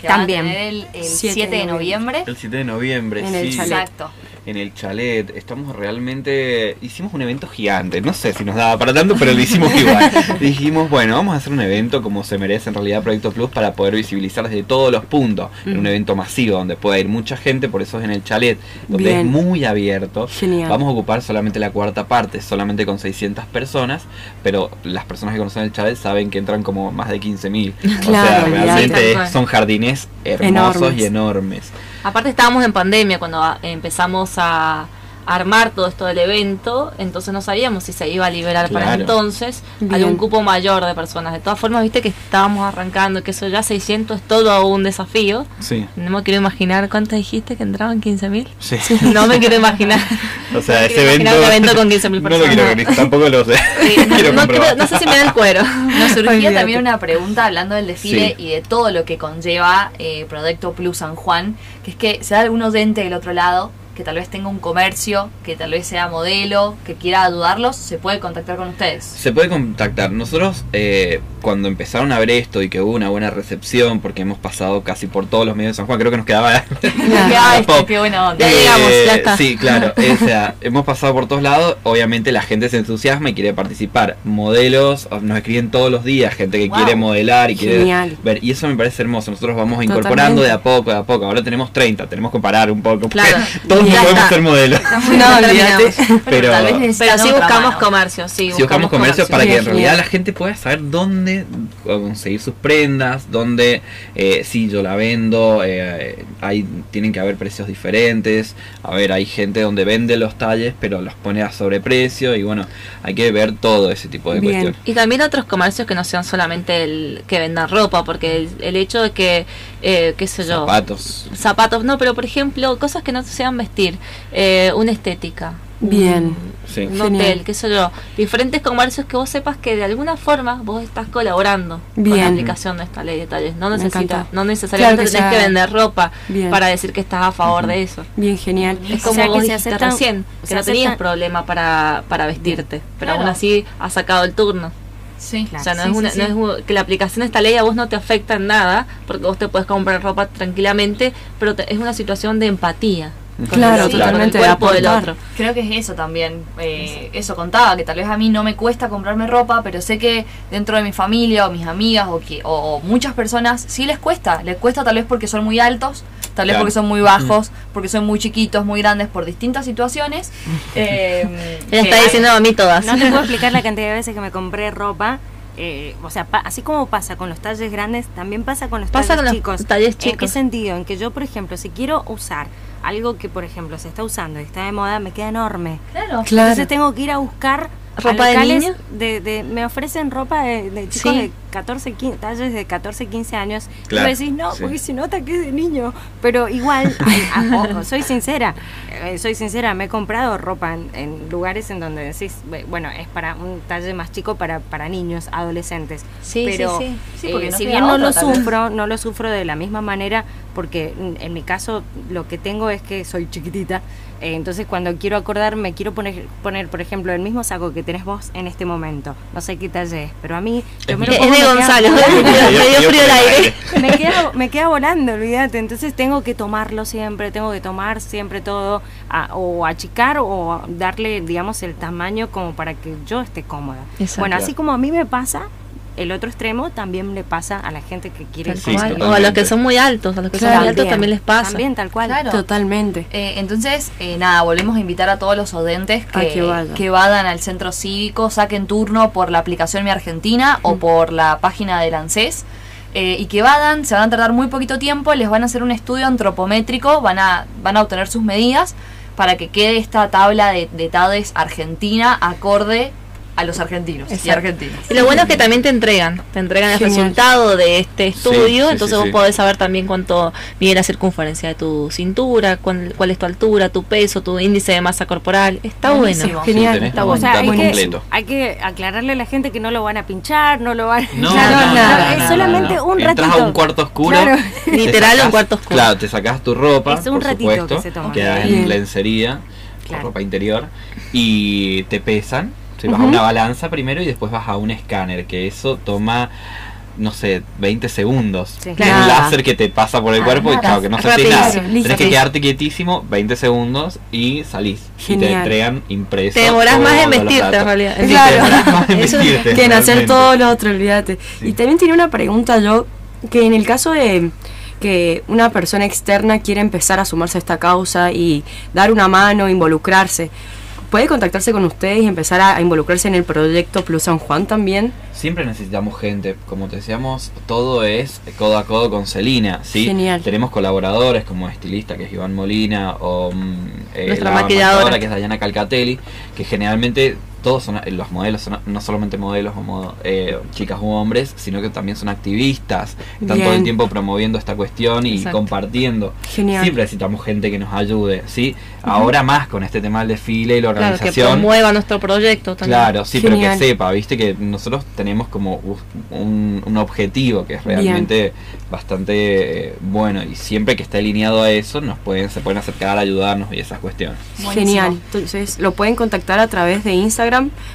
S6: que
S2: También.
S6: van a tener el, el
S3: 7
S6: 7 de noviembre.
S5: El 7 de noviembre,
S3: En el
S5: sí.
S3: chalet.
S6: Exacto.
S5: En el chalet. Estamos realmente. Hicimos un evento gigante. No sé si nos daba para tanto, pero lo hicimos igual. Dijimos, bueno, vamos a hacer un evento como se merece en realidad Proyecto Plus para poder visibilizar desde todos los puntos. En un evento masivo donde pueda ir mucha gente, por eso es en el chalet, donde
S3: Bien.
S5: es muy abierto.
S3: Genial.
S5: Vamos a ocupar solamente la cuarta parte, solamente con 600 personas, pero las personas que conocen el chalet saben que entran como más de 15.000. o sea,
S3: Claro,
S5: realmente
S4: cual.
S5: son jardines hermosos
S3: Enormes.
S5: y enormes.
S4: Aparte estábamos en pandemia cuando a- empezamos a armar todo esto del evento, entonces no sabíamos si se iba a liberar para entonces
S3: Bien.
S4: algún cupo mayor de personas. De todas formas, viste que estábamos arrancando, que eso ya 600 es todo un desafío.
S5: Sí.
S4: No me quiero imaginar cuánto dijiste que entraban 15.000.
S5: Sí.
S4: No me quiero imaginar.
S5: O sea,
S4: No
S5: ese evento.
S4: evento con 15.000
S5: No lo
S4: personas.
S5: quiero tampoco lo sé.
S4: Sí, no,
S5: quiero
S4: no creo- no sé si me da el cuero.
S6: Nos surgía
S3: Olvídate.
S6: también una pregunta hablando del desfile
S5: Sí.
S6: y de todo lo que conlleva eh, Proyecto Plus San Juan, que es que sea algún oyente del otro lado que tal vez tenga un comercio, que tal vez sea modelo, que quiera ayudarlos, se puede contactar con ustedes.
S5: Se puede contactar. Nosotros, eh, cuando empezaron a ver esto y que hubo una buena recepción, porque hemos pasado casi por todos los medios de San Juan, creo que nos quedaba.
S6: Ay, qué buena onda.
S4: Ya llegamos, ya
S5: Eh,
S4: está.
S5: Sí, claro. o sea, hemos pasado por todos lados. Obviamente la gente se entusiasma y quiere participar. Modelos, nos escriben todos los días, gente que
S6: Wow.
S5: quiere modelar y quiere
S3: Genial.
S5: ver. Y eso me parece hermoso. Nosotros vamos incorporando
S3: Totalmente.
S5: de a poco, de a poco. Ahora tenemos 30, tenemos que parar un poco.
S4: Claro.
S5: No
S4: Ya
S5: podemos ser modelos.
S3: No, olvídate.
S5: Pero-
S6: tal vez necesitan
S4: Pero sí buscamos
S6: mano.
S4: comercio, sí.
S5: Si buscamos comercio para que en realidad la gente pueda saber dónde conseguir sus prendas, dónde eh, si yo la vendo, eh, hay, tienen que haber precios diferentes. A ver, hay gente donde vende los talles pero los pone a sobreprecio y bueno, hay que ver todo ese tipo de cuestiones.
S4: Y también otros comercios que no sean solamente el que vendan ropa, porque el, el hecho de que, eh, qué sé yo,
S5: Zapatos.
S4: zapatos, no, pero por ejemplo, cosas que no sean vestir, eh, una estética.
S3: Bien.
S5: Sí.
S4: Un
S3: Genial.
S4: hotel, qué sé yo, diferentes comercios que vos sepas que de alguna forma vos estás colaborando con la
S3: Bien.
S4: aplicación de esta ley de detalles. No necesitas, no necesariamente
S3: Claro que
S4: tenés
S3: sea-
S4: que vender ropa
S3: Bien.
S4: para decir que estás a favor de eso.
S3: Bien, genial.
S4: Es
S2: O
S4: como
S2: sea,
S4: vos
S2: que se
S4: dijiste
S2: aceptan-
S4: recién, que
S2: se
S4: no tenías
S2: aceptan-
S4: problema para, para vestirte, pero
S6: Claro.
S4: aún así has sacado el turno.
S6: Sí,
S4: O sea, no,
S6: Sí,
S4: es una,
S6: sí,
S4: no
S6: sí.
S4: es un- que la aplicación de esta ley a vos no te afecta en nada, porque vos te puedes comprar ropa tranquilamente, pero te- es una situación de empatía. con
S3: Claro, totalmente,
S4: el
S3: de
S4: cuerpo del otro.
S6: Creo que es eso también. eh, eso contaba, que tal vez a mí no me cuesta comprarme ropa, pero sé que dentro de mi familia o mis amigas o, que, o muchas personas sí les cuesta. Les cuesta tal vez porque son muy altos, tal vez
S5: Claro.
S6: porque son muy bajos, porque son muy chiquitos, muy grandes, por distintas situaciones. eh,
S4: Ella está
S6: hay-
S4: diciendo a mí todas.
S2: No te puedo explicar la cantidad de veces que me compré ropa. eh, o sea, pa- así como pasa con los talles grandes, también pasa con los
S4: Pasa
S2: talles
S4: con los
S2: chicos.
S4: talles
S2: ¿En qué
S4: chicos.
S2: sentido? En que yo, por ejemplo, si quiero usar algo que, por ejemplo, se está usando y está de moda, me queda enorme.
S6: Claro.
S3: Claro.
S2: Entonces tengo que ir a buscar a
S4: ¿Ropa de
S2: locales
S4: niño?
S2: de, de- me ofrecen ropa de, de chicos
S4: Sí.
S2: de 14, 15, talles de 14, 15 años.
S5: Claro,
S2: y vos decís, no,
S5: sí.
S2: porque se nota que es de niño. Pero igual, ojo, soy sincera, eh, soy sincera, me he comprado ropa en, en lugares en donde decís, "Bue- bueno, es para un talle más chico para, para niños, adolescentes.
S4: Sí,
S2: pero
S4: sí, sí.
S6: Sí, porque
S2: eh,
S6: no
S2: si bien no
S6: otra,
S2: lo
S6: vez.
S2: sufro, no lo sufro de la misma manera, porque en mi caso lo que tengo es que soy chiquitita. eh, entonces cuando quiero acordar me quiero poner, poner, por ejemplo, el mismo saco que tenés vos en este momento. No sé qué talle es, pero a mí... yo me lo
S4: Es
S2: pongo,
S4: de
S2: me queda
S4: Gonzalo,
S2: volando.
S4: me dio frío el aire.
S2: me queda, me queda volando, olvídate. Entonces tengo que tomarlo siempre, tengo que tomar siempre todo, a- o achicar o darle, digamos, el tamaño como para que yo esté cómoda.
S4: Exacto.
S2: Bueno, así como a mí me pasa, el otro extremo también le pasa a la gente que quiere
S5: Sí,
S4: o a los que son muy altos, a los que son muy altos también les pasa.
S2: También, tal cual.
S6: Claro.
S3: Totalmente.
S6: Eh, entonces, eh, nada, volvemos a invitar a todos los oyentes
S3: A
S6: que,
S3: que vayan.
S6: que vayan al centro cívico, saquen turno por la aplicación Mi Argentina o por la página del ANSES. eh, y que vayan, se van a tardar muy poquito tiempo, les van a hacer un estudio antropométrico, van a, van a obtener sus medidas para que quede esta tabla de, de TADES argentina acorde a los argentinos y
S4: Exacto.
S6: argentinas.
S4: Y lo bueno es que también te entregan, te entregan el
S3: Genial.
S4: resultado de este estudio,
S5: sí,
S4: entonces
S5: sí,
S4: vos
S5: sí.
S4: podés saber también cuánto mide la circunferencia de tu cintura, cuál, cuál es tu altura, tu peso, tu índice de masa corporal. Está
S6: Buenísimo.
S4: bueno.
S3: Genial, está
S5: como
S2: O sea, hay que,
S5: completo.
S2: hay que aclararle a la gente que no lo van a pinchar, no lo van
S5: No,
S2: Claro,
S3: no, no,
S2: es
S3: no, no,
S2: solamente
S5: no.
S2: un ratito.
S5: Entras a un cuarto oscuro.
S2: Claro.
S5: te
S4: Literal,
S5: sacás-
S4: un cuarto oscuro.
S5: Claro, te sacas tu ropa,
S2: Es un
S5: por
S2: ratito
S5: supuesto,
S2: que se toma.
S5: queda
S3: Bien.
S5: en lencería,
S2: Claro.
S5: ropa interior, y te pesan. Se vas a una balanza primero y después vas a un escáner, que eso toma, no sé, 20 segundos.
S2: Sí.
S5: Es
S3: Claro.
S5: un láser que te pasa por el
S2: Ah,
S5: cuerpo y chao, que no se
S4: Rapidísimo.
S5: nada. Tienes que
S3: Sí.
S5: quedarte quietísimo 20 segundos y salís. Y te
S3: Genial.
S5: entregan impreso.
S4: Te demorás más en vestirte, en realidad.
S5: Sí,
S3: Claro.
S5: te más en
S3: Eso
S5: vestirte,
S3: que en hacer
S5: realmente.
S3: todo lo otro, olvídate.
S5: Sí.
S3: Y también tiene una pregunta yo, que en el caso de que una persona externa quiere empezar a sumarse a esta causa y dar una mano, involucrarse, ¿puede contactarse con ustedes y empezar a, a involucrarse en el proyecto Plus San Juan también?
S5: Siempre necesitamos gente, como te decíamos, todo es codo a codo con Celina, ¿sí?
S3: Genial.
S5: Tenemos colaboradores como estilista, que es Iván Molina, o mm, eh,
S4: Nuestra
S5: la
S4: maquilladora.
S5: que es Dayana Calcatelli, que generalmente todos son eh, los modelos, son no solamente modelos o modo- eh, chicas u hombres, sino que también son activistas, están todo el tiempo promoviendo esta cuestión y
S4: Exacto.
S5: compartiendo.
S3: Genial.
S5: Siempre necesitamos gente que nos ayude, ¿sí? Ahora más con este tema del desfile y la
S4: Claro, que
S5: organización.
S4: promueva nuestro proyecto también.
S5: Claro, sí, pero que sepa, viste que nosotros tenemos como un, un objetivo que es realmente bastante eh, bueno y siempre que esté alineado a eso nos pueden se pueden acercar a ayudarnos y esas cuestiones.
S6: Buenísimo.
S3: Genial. Entonces lo pueden contactar a través de Instagram,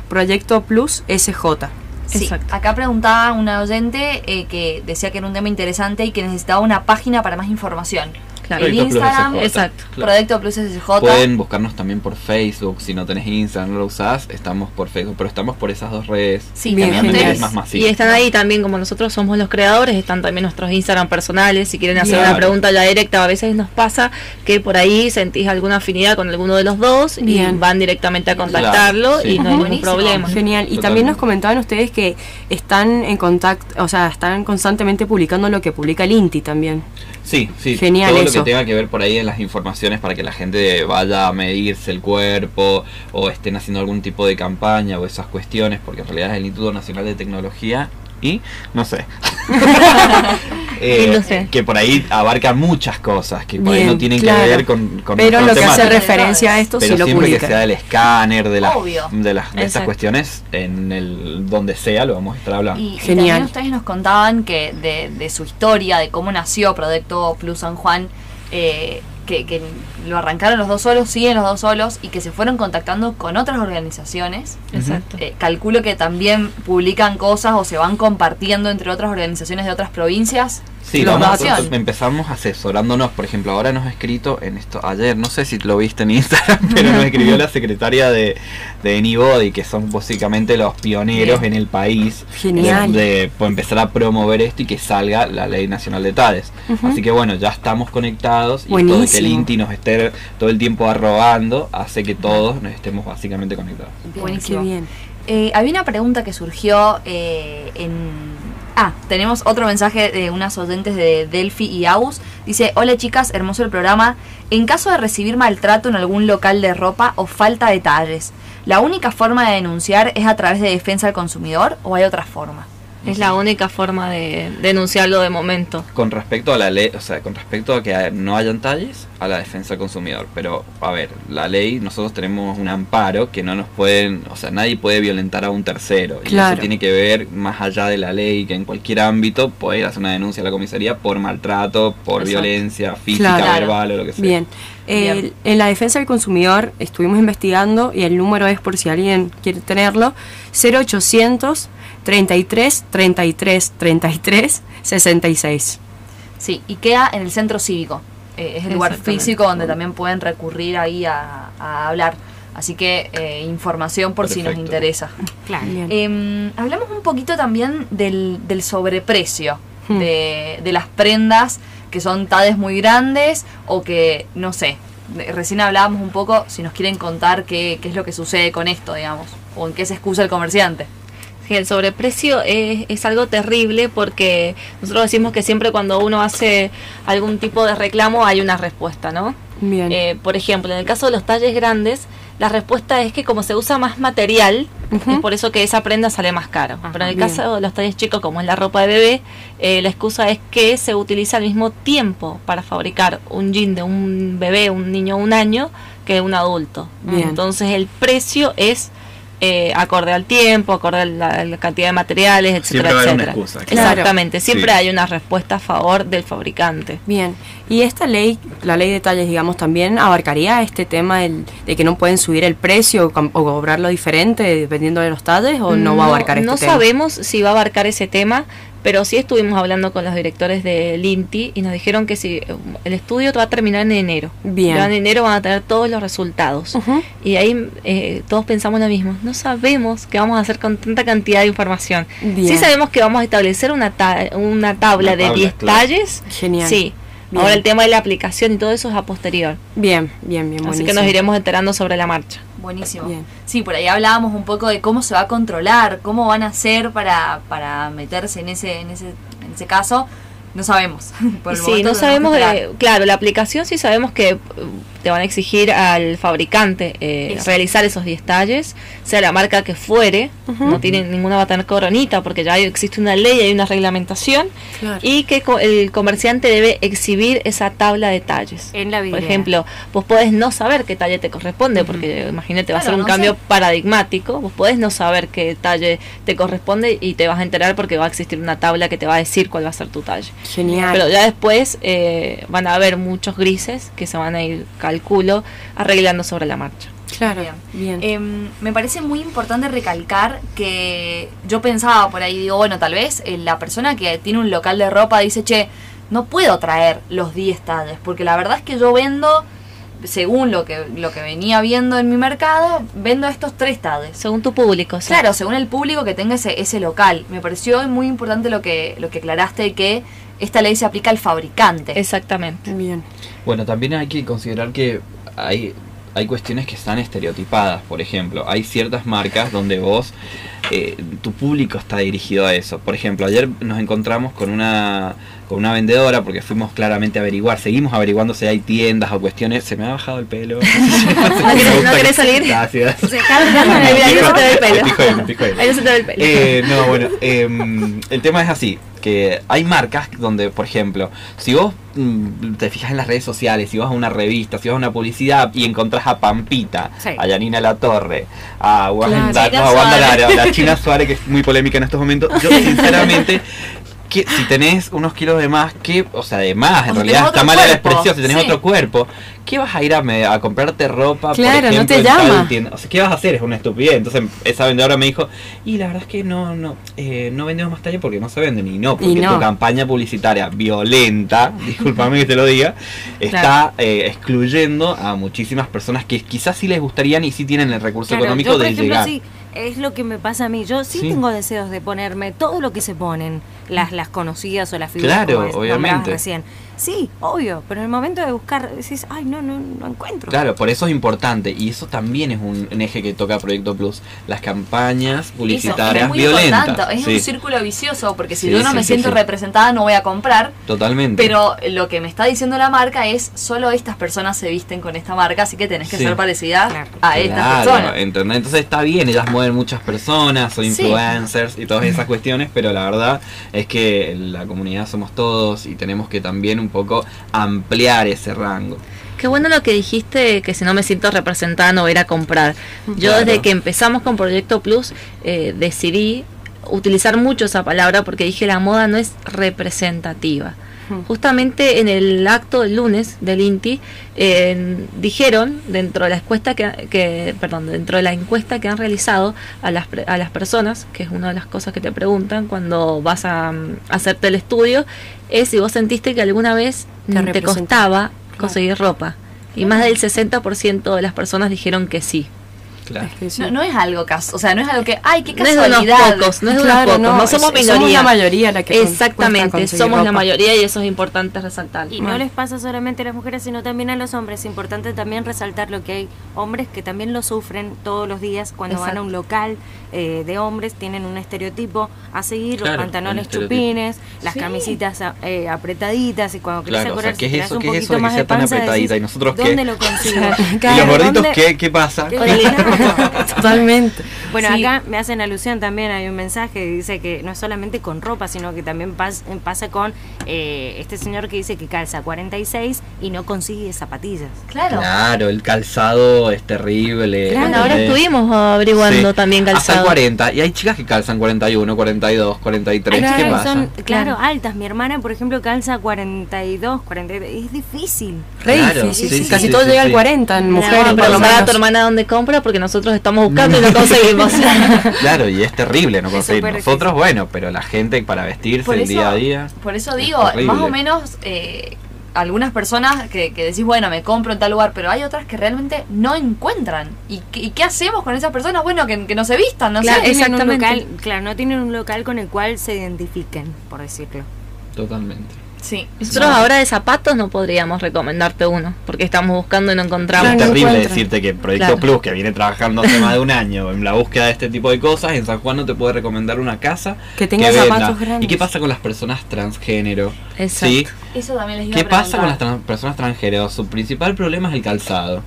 S3: Proyecto Plus SJ.
S6: Sí,
S4: Exacto.
S6: acá preguntaba una oyente eh, que decía que era un tema interesante y que necesitaba una página para más información.
S4: Claro.
S6: Instagram,
S4: exacto.
S5: claro.
S6: Proyecto Plus SJ.
S5: Pueden buscarnos también por Facebook, si no tenés Instagram, no lo usás, estamos por Facebook, pero estamos por esas dos redes.
S6: Sí,
S3: Bien,
S5: es más masivo.
S4: Y están ahí también, como nosotros somos los creadores, están también nuestros Instagram personales. Si quieren hacer
S5: Claro.
S4: una pregunta ya directa, a veces nos pasa que por ahí sentís alguna afinidad con alguno de los dos y van directamente a contactarlo
S5: Claro, sí.
S4: y no hay ningún
S6: Buenísimo.
S4: problema.
S3: Genial. Y
S5: Totalmente.
S3: también nos comentaban ustedes que están en contacto, o sea, están constantemente publicando lo que publica el INTI también.
S5: Sí, sí.
S3: Genial
S5: Todo lo que tenga que ver por ahí en las informaciones para que la gente vaya a medirse el cuerpo o estén haciendo algún tipo de campaña o esas cuestiones, porque en realidad es el Instituto Nacional de Tecnología y no sé. Eh,
S4: Y no sé.
S5: Que por ahí abarcan muchas cosas que por ahí no tienen
S3: claro.
S5: que ver con, con
S3: Pero lo que hace referencia a esto
S5: Pero
S3: sí lo
S5: siempre que sea del escáner, de las,
S6: Obvio.
S5: de las de esas
S4: Exacto.
S5: cuestiones, en el donde sea lo vamos a estar hablando.
S6: Y, y
S3: Genial.
S6: también ustedes nos contaban que de, de su historia, de cómo nació Proyecto Plus San Juan, eh, que, que lo arrancaron los dos solos, siguen los dos solos y que se fueron contactando con otras organizaciones.
S4: Exacto.
S6: Eh, calculo que también publican cosas o se van compartiendo entre otras organizaciones de otras provincias.
S5: Sí,
S6: la
S5: vamos, empezamos asesorándonos, por ejemplo, ahora nos ha escrito en esto, ayer, no sé si lo viste en Instagram, pero nos escribió la secretaria de, de Anybody, que son básicamente los pioneros
S6: Bien.
S5: en el país
S3: Genial.
S5: de, de, pues, empezar a promover esto y que salga la ley nacional de TADES. Así que bueno, ya estamos conectados y esto de que el. INTI nos esté todo el tiempo arrobando hace que todos nos estemos básicamente conectados.
S6: Buenísimo.
S3: Bien.
S6: Eh, había una pregunta que surgió eh, en... Ah, tenemos otro mensaje de unas oyentes de Delphi y Aus. Dice, hola chicas, hermoso el programa. En caso de recibir maltrato en algún local de ropa o falta de talles, ¿la única forma de denunciar es a través de defensa al consumidor o hay otra forma?
S4: Es la única forma de denunciarlo de momento.
S5: Con respecto a la ley, o sea, con respecto a que no hayan talles, a la defensa del consumidor. Pero, a ver, la ley, nosotros tenemos un amparo que no nos pueden, o sea, nadie puede violentar a un tercero. Y
S3: Claro.
S5: eso tiene que ver más allá de la ley, que en cualquier ámbito poder hacer una denuncia a la comisaría por maltrato, por
S4: Exacto.
S5: violencia física,
S3: Claro.
S5: verbal o lo que sea.
S3: Bien. Eh,
S6: Bien.
S3: En la defensa del consumidor estuvimos investigando y el número es por si alguien quiere tenerlo, 0800 33 33 33 66.
S6: Sí, y queda en el centro cívico. Eh, es el lugar físico donde también pueden recurrir ahí a, a hablar. Así que eh, información por si nos interesa.
S2: Claro.
S3: Bien.
S6: Em, hablamos un poquito también del, del sobreprecio
S3: Hmm.
S6: de, de las prendas que son tades muy grandes o que, no sé, recién hablábamos un poco, si nos quieren contar qué, qué es lo que sucede con esto, digamos, o en qué se excusa el comerciante.
S4: El sobreprecio es, es algo terrible porque nosotros decimos que siempre cuando uno hace algún tipo de reclamo hay una respuesta, ¿no?
S3: Bien.
S4: Eh, por ejemplo, en el caso de los talles grandes, la respuesta es que como se usa más material, es por eso que esa prenda sale más caro.
S2: Ajá,
S4: Pero en el
S3: bien.
S4: caso de los talles chicos, como es la ropa de bebé, eh, la excusa es que se utiliza al mismo tiempo para fabricar un jean de un bebé, un niño un año, que un adulto.
S3: Bien.
S4: Entonces el precio es eh, acorde al tiempo, acorde a la, cantidad de materiales, etcétera,
S5: Siempre una
S4: etcétera.
S5: excusa.
S3: Claro.
S4: Exactamente, siempre
S5: Sí.
S4: hay una respuesta a favor del fabricante.
S3: Bien. ¿Y esta ley, la ley de talles, digamos, también abarcaría este tema del- de que no pueden subir el precio o, o cobrarlo diferente dependiendo de los talles o no, va a abarcar este
S4: No
S3: tema?
S4: sabemos si va a abarcar ese tema, pero sí estuvimos hablando con los directores del INTI y nos dijeron que si el estudio va a terminar en enero.
S3: Bien.
S4: En enero van a tener todos los resultados. Y ahí eh, todos pensamos lo mismo. No sabemos qué vamos a hacer con tanta cantidad de información.
S3: Bien.
S4: Sí sabemos que vamos a establecer una, ta- una tabla
S5: Una
S4: de
S5: tabla,
S4: 10
S5: claro.
S4: talles.
S3: Genial.
S4: Sí.
S3: Bien.
S4: Ahora el tema de la aplicación y todo eso es a posterior.
S3: Bien, bien, bien.
S4: Así
S3: buenísimo.
S4: que nos iremos enterando sobre la marcha.
S6: Buenísimo.
S3: Bien.
S6: Sí, por ahí hablábamos un poco de cómo se va a controlar, cómo van a hacer para, para meterse en ese, en ese, en ese caso. No sabemos. Por el
S4: Y sí,
S6: momento
S4: no sabemos,
S6: esperar.
S4: claro, la aplicación sí sabemos que eh, te van a exigir al fabricante eh, realizar esos 10 talles, sea la marca que fuere, no tiene ninguna va a tener coronita porque ya hay- existe una ley, hay una reglamentación
S3: Claro.
S4: y que co- el comerciante debe exhibir esa tabla de talles.
S2: En la
S4: Por ejemplo, vos podés no saber qué talle te corresponde, porque imagínate, va a ser un
S6: no
S4: cambio
S6: sé.
S4: paradigmático, vos podés no saber qué talle te corresponde y te vas a enterar porque va a existir una tabla que te va a decir cuál va a ser tu talle.
S3: Genial.
S4: Pero ya después eh, van a haber muchos grises que se van a ir, calculo, arreglando sobre la marcha.
S3: claro.
S6: Bien.
S3: Bien.
S6: Em, me parece muy importante recalcar que yo pensaba por ahí, digo, bueno, tal vez eh, la persona que tiene un local de ropa dice, che, no puedo traer los 10 talles, porque la verdad es que yo vendo, según lo que, lo que venía viendo en mi mercado, vendo estos tres talles.
S4: Según tu público, sí.
S6: Claro, según el público que tenga ese, ese local. Me pareció muy importante lo que, lo que aclaraste, que esta ley se aplica al fabricante.
S4: Exactamente.
S3: Bien.
S5: Bueno, también hay que considerar que hay, hay cuestiones que están estereotipadas. Por ejemplo, hay ciertas marcas donde vos, eh, tu público está dirigido a eso. Por ejemplo, ayer nos encontramos con una, con una vendedora porque fuimos claramente a averiguar, seguimos averiguando si hay tiendas o cuestiones. Se me ha bajado el pelo. ¿No
S4: querés- no querés salir?
S5: Gracias.
S4: Ahí no se te ve el pelo.
S5: Me pico ahí, me pico ahí.
S4: Ahí no se te ve el pelo.
S5: Eh, no, bueno, el tema es así, que hay marcas donde, por ejemplo, si vos mm, te fijas en las redes sociales, si vas a una revista, si vas a una publicidad y encontrás a Pampita,
S2: Sí.
S5: a Yanina La Torre, a Wanda,
S6: Claro.
S5: no, a Wanda Lara, a la China Suárez, que es muy polémica en estos momentos, yo sinceramente... Que si tenés unos kilos de más, que, o sea, de más,
S6: O
S5: en realidad está mala la expresión, si tenés
S6: sí.
S5: otro cuerpo, ¿qué vas a ir a, me- a comprarte ropa?
S3: Claro,
S5: por
S3: no
S5: ejemplo,
S3: te
S5: en tal
S3: llama.
S5: O sea, ¿qué vas a hacer? Es una estupidez. Entonces esa vendedora me dijo, y la verdad es que no, no, eh, no vendemos más tallas porque no se venden. Y no, porque
S3: Y no.
S5: tu campaña publicitaria violenta, discúlpame que te lo diga, está eh, excluyendo a muchísimas personas que quizás sí les gustarían y sí tienen el recurso
S2: Claro,
S5: económico
S2: yo, por
S5: de
S2: ejemplo,
S5: llegar.
S2: sí, es lo que me pasa a mí. Yo sí,
S5: Sí.
S2: tengo deseos de ponerme todo lo que se ponen, las, las conocidas o las figuras
S5: Claro,
S2: como es-
S5: obviamente.
S2: nombrabas recién. Sí, obvio, pero en el momento de buscar decís, ay, no, no, no encuentro.
S5: Claro, por eso es importante y eso también es un, un eje que toca Proyecto Plus, las campañas publicitarias
S6: Eso, es muy
S5: violentas.
S6: importante, es
S5: Sí,
S6: un círculo vicioso, porque si
S5: Sí,
S6: yo no
S5: sí,
S6: me
S5: sí,
S6: siento
S5: sí.
S6: representada no voy a comprar,
S5: Totalmente.
S6: pero lo que me está diciendo la marca es solo estas personas se visten con esta marca, así que tenés que
S5: Sí.
S6: ser parecida
S2: Claro.
S6: a estas
S5: Claro,
S6: personas.
S5: ¿entendés? Entonces está bien, ellas mueven muchas personas, son
S6: Sí.
S5: influencers y todas esas cuestiones, pero la verdad es que la comunidad somos todos y tenemos que también un poco ampliar ese rango.
S4: Qué bueno lo que dijiste, que si no me siento representada no voy a ir a comprar. Yo
S5: Claro.
S4: desde que empezamos con Proyecto Plus eh, decidí utilizar mucho esa palabra porque dije la moda no es representativa. Justamente en el acto del lunes del INTI eh, dijeron dentro de la encuesta que, que- perdón dentro de la encuesta que han realizado a las pre- a las personas que es una de las cosas que te preguntan cuando vas a, mm, hacerte el estudio es si vos sentiste que alguna vez
S3: Te
S4: te, costaba conseguir ropa. Y más del 60% de las personas dijeron que sí
S5: Claro.
S3: Es que sí.
S6: No, no es algo caso, o sea, no es algo que, ay, qué
S4: no es de unos
S6: casualidad.
S4: pocos no es de
S3: Claro,
S4: unos pocos no, somos minoría
S3: la mayoría la que
S4: exactamente somos la mayoría y eso es importante resaltar
S2: Y no les pasa solamente a las mujeres, sino también a los hombres. Es importante también resaltar lo que hay hombres que también lo sufren todos los días cuando van a un local eh, de hombres, tienen un estereotipo a seguir,
S5: Claro,
S2: los pantalones chupines, las
S6: Sí.
S2: camisitas eh, apretaditas y cuando
S5: Claro, o sea, ¿qué es eso?
S2: un
S5: ¿Qué es
S2: poquito
S5: eso de que
S2: más
S5: sea
S2: de
S5: tan
S2: panza,
S5: apretadita?
S2: decís,
S5: ¿Y nosotros qué?
S2: ¿Dónde lo consigo?
S5: ¿Y
S3: Claro,
S5: los gorditos
S2: ¿dónde?
S5: qué, qué pasa?
S3: Totalmente.
S2: Bueno,
S6: Sí.
S2: acá me hacen alusión también, hay un mensaje que dice que no es solamente con ropa, sino que también pas- pasa con eh, este señor que dice que calza 46 y no consigue zapatillas.
S6: Claro.
S5: Claro, el calzado es terrible.
S2: Claro,
S4: ahora estuvimos averiguando
S5: Sí.
S4: también
S5: Hasta el
S4: calzado
S5: 40. Y hay chicas que calzan 41, 42, 43.
S2: Hay
S5: ¿Qué pasa?
S2: son, claro,
S4: Claro.
S2: altas. Mi hermana, por ejemplo, calza 42, 43. Es difícil.
S3: Re
S5: Claro,
S3: difícil.
S5: sí, sí,
S3: Casi
S5: sí,
S3: todo
S5: sí,
S3: llega
S5: sí.
S3: al 40 en
S2: No,
S3: mujeres,
S4: Vamos a
S3: por lo
S4: preguntar a tu hermana dónde compra porque nosotros estamos buscando y no conseguimos.
S5: Claro, y es terrible no conseguir. Nosotros, bueno, pero la gente para vestirse
S6: Por
S5: el
S6: eso-
S5: día a día.
S6: Por eso
S5: Es
S6: digo, más o menos eh, algunas personas que, que decís, bueno, me compro en tal lugar, pero hay otras que realmente no encuentran. ¿Y qué, y qué hacemos con esas personas? Bueno, que, que no se vistan, no
S4: Claro,
S6: sé.
S2: Un local, claro, no tienen un local con el cual se identifiquen, por decirlo.
S5: Totalmente.
S6: Sí.
S4: Nosotros ahora de zapatos no podríamos recomendarte uno porque estamos buscando y no encontramos.
S5: es
S3: no
S5: terrible decirte que Proyecto
S4: Claro.
S5: Plus, que viene trabajando hace más de un año en la búsqueda de este tipo de cosas, en San Juan no te puede recomendar una casa
S3: Que tenga zapatos grandes.
S5: ¿Y qué pasa con las personas transgénero?
S4: Exacto.
S5: ¿Sí?
S6: Eso también les iba
S5: ¿Qué
S6: a
S5: pasa con las personas transgénero? Su principal problema es el calzado.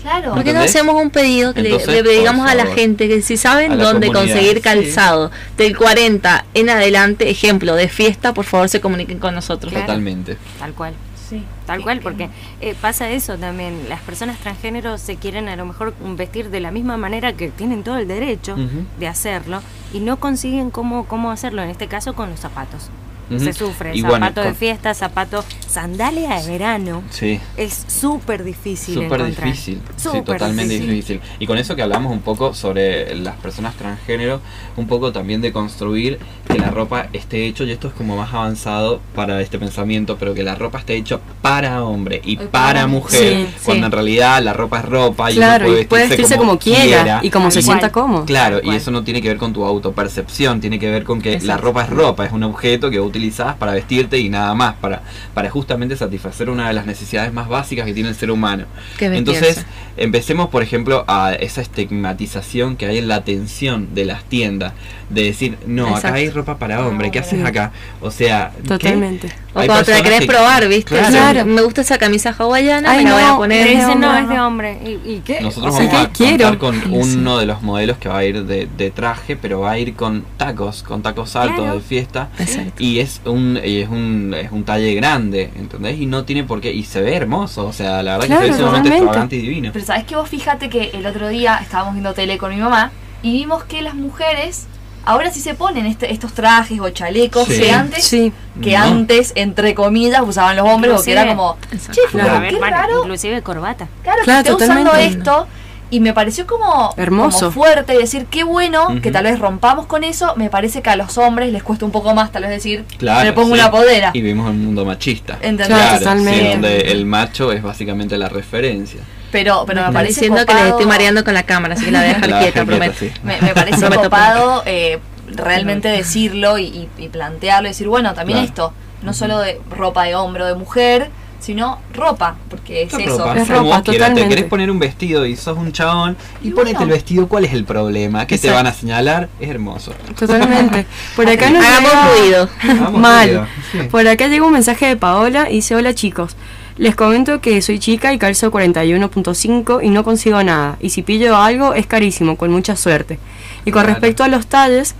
S6: Claro.
S4: ¿Por qué no hacemos un pedido que le-
S5: Entonces,
S4: le, digamos a la gente que si saben dónde conseguir
S5: sí.
S4: calzado del 40 en adelante, ejemplo de fiesta, por favor se comuniquen con nosotros.
S2: Claro.
S5: Totalmente.
S2: Tal cual.
S6: Sí.
S2: Tal cual,
S6: que-
S2: porque eh, pasa eso también. Las personas transgénero se quieren a lo mejor vestir de la misma manera que tienen todo el derecho de hacerlo y no consiguen cómo, cómo hacerlo, en este caso con los zapatos.
S5: Ujú.
S2: Se sufre,
S5: Y
S2: zapato
S5: bueno,
S2: de
S5: con-
S2: fiesta, zapato, sandalia de verano.
S5: Sí.
S2: Es súper difícil
S5: Súper difícil, sí,
S2: Súper
S5: totalmente
S2: difícil.
S5: difícil. Y con eso que hablamos un poco sobre las personas transgénero, un poco también de construir que la ropa esté hecho, y esto es como más avanzado para este pensamiento, pero que la ropa esté hecho para hombre y para
S6: para-
S5: mujer,
S3: Sí,
S5: cuando
S4: sí.
S5: en realidad la ropa es ropa y
S3: Claro,
S5: uno puede
S3: y puede vestirse como, quiera, y como se sienta cómodo.
S5: Claro, y eso no tiene que ver con tu autopercepción, tiene que ver con que la
S4: Exacto.
S5: ropa es ropa, es un objeto que utilizas para vestirte y nada más, para, para justamente satisfacer una de las necesidades más básicas que tiene el ser humano. Entonces, empecemos, por ejemplo, a esa estigmatización que hay en la atención de las tiendas, de decir, no,
S4: Exacto.
S5: acá hay ropa para hombre, ¿qué haces acá? O sea, ¿qué?
S4: O cuando te la querés
S5: que-
S4: probar, ¿viste?
S5: Claro.
S3: Claro.
S4: Me gusta esa camisa hawaiana,
S3: Ay,
S4: me la voy a poner.
S2: Pero no, es de hombre. ¿Y, y qué?
S5: Nosotros
S2: O sea,
S5: vamos a
S3: ¿qué quiero?
S5: contar con uno de los modelos que va a ir de, de traje, pero va a ir con tacos, con tacos altos
S2: Claro.
S5: de fiesta.
S4: Exacto.
S5: Y es un, y es un es un talle grande, ¿entendés? Y no tiene por qué, y se ve hermoso, o sea, la verdad
S3: Claro,
S5: que se ve sumamente extravagante y divino.
S6: Pero sabes que vos fíjate que el otro día estábamos viendo tele con mi mamá y vimos que las mujeres ahora sí se ponen este, estos trajes o chalecos
S5: Sí.
S6: que antes
S3: Sí.
S6: que
S5: No.
S6: antes entre comillas usaban los hombres porque era
S2: Inclusive-
S6: como che
S3: Claro.
S2: ver,
S6: qué raro
S2: inclusive corbata.
S6: claro,
S3: Claro,
S6: que esté usando
S3: totalmente.
S6: esto y me pareció como,
S3: Hermoso.
S6: como fuerte decir qué bueno que tal vez rompamos con eso me parece que a los hombres les cuesta un poco más tal vez decir
S5: Claro,
S6: me pongo
S5: sí.
S6: una podera
S5: Y vivimos en un mundo machista.
S6: ¿Entendés?
S3: Claro,
S5: Claro, sí,
S3: totalmente.
S5: donde el macho es básicamente la referencia.
S6: Pero pero me parece
S4: diciendo que les estoy mareando con la cámara, así que la voy a dejar
S5: La
S4: quieta, prometo.
S5: sí.
S6: me, me parece
S4: Prometo
S6: copado eh, realmente decirlo y, y- y plantearlo y decir bueno también
S5: Claro.
S6: esto no solo de ropa de hombre o de mujer, sino ropa, porque es eso.
S5: ropa,
S3: es ropa,
S5: vos quieras. Te querés poner un vestido y sos un chabón y,
S6: Y
S5: ponete
S6: bueno.
S5: el vestido, ¿cuál es el problema? ¿Qué te van a señalar? Es hermoso.
S3: Totalmente. Por acá nos
S4: Hagamos ruido.
S3: Mal.
S5: Sí.
S3: Por acá llega un mensaje de Paola y dice, hola chicos, les comento que soy chica y calzo 41.5 y no consigo nada. Y si pillo algo es carísimo, con mucha suerte. Y con
S5: Claro.
S3: respecto a los talles,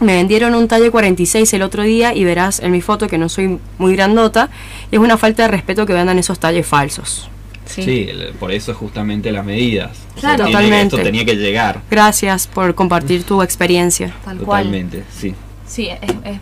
S3: me vendieron un talle 46 el otro día y verás en mi foto que no soy muy grandota. Y es una falta de respeto que vendan esos talles falsos.
S5: Sí, el- por eso es justamente las medidas. O sea,
S6: Claro.
S5: tiene que-
S3: Totalmente.
S5: esto tenía que llegar.
S3: Gracias por compartir tu experiencia.
S6: Tal cual.
S5: Totalmente, sí.
S6: Sí, es, es,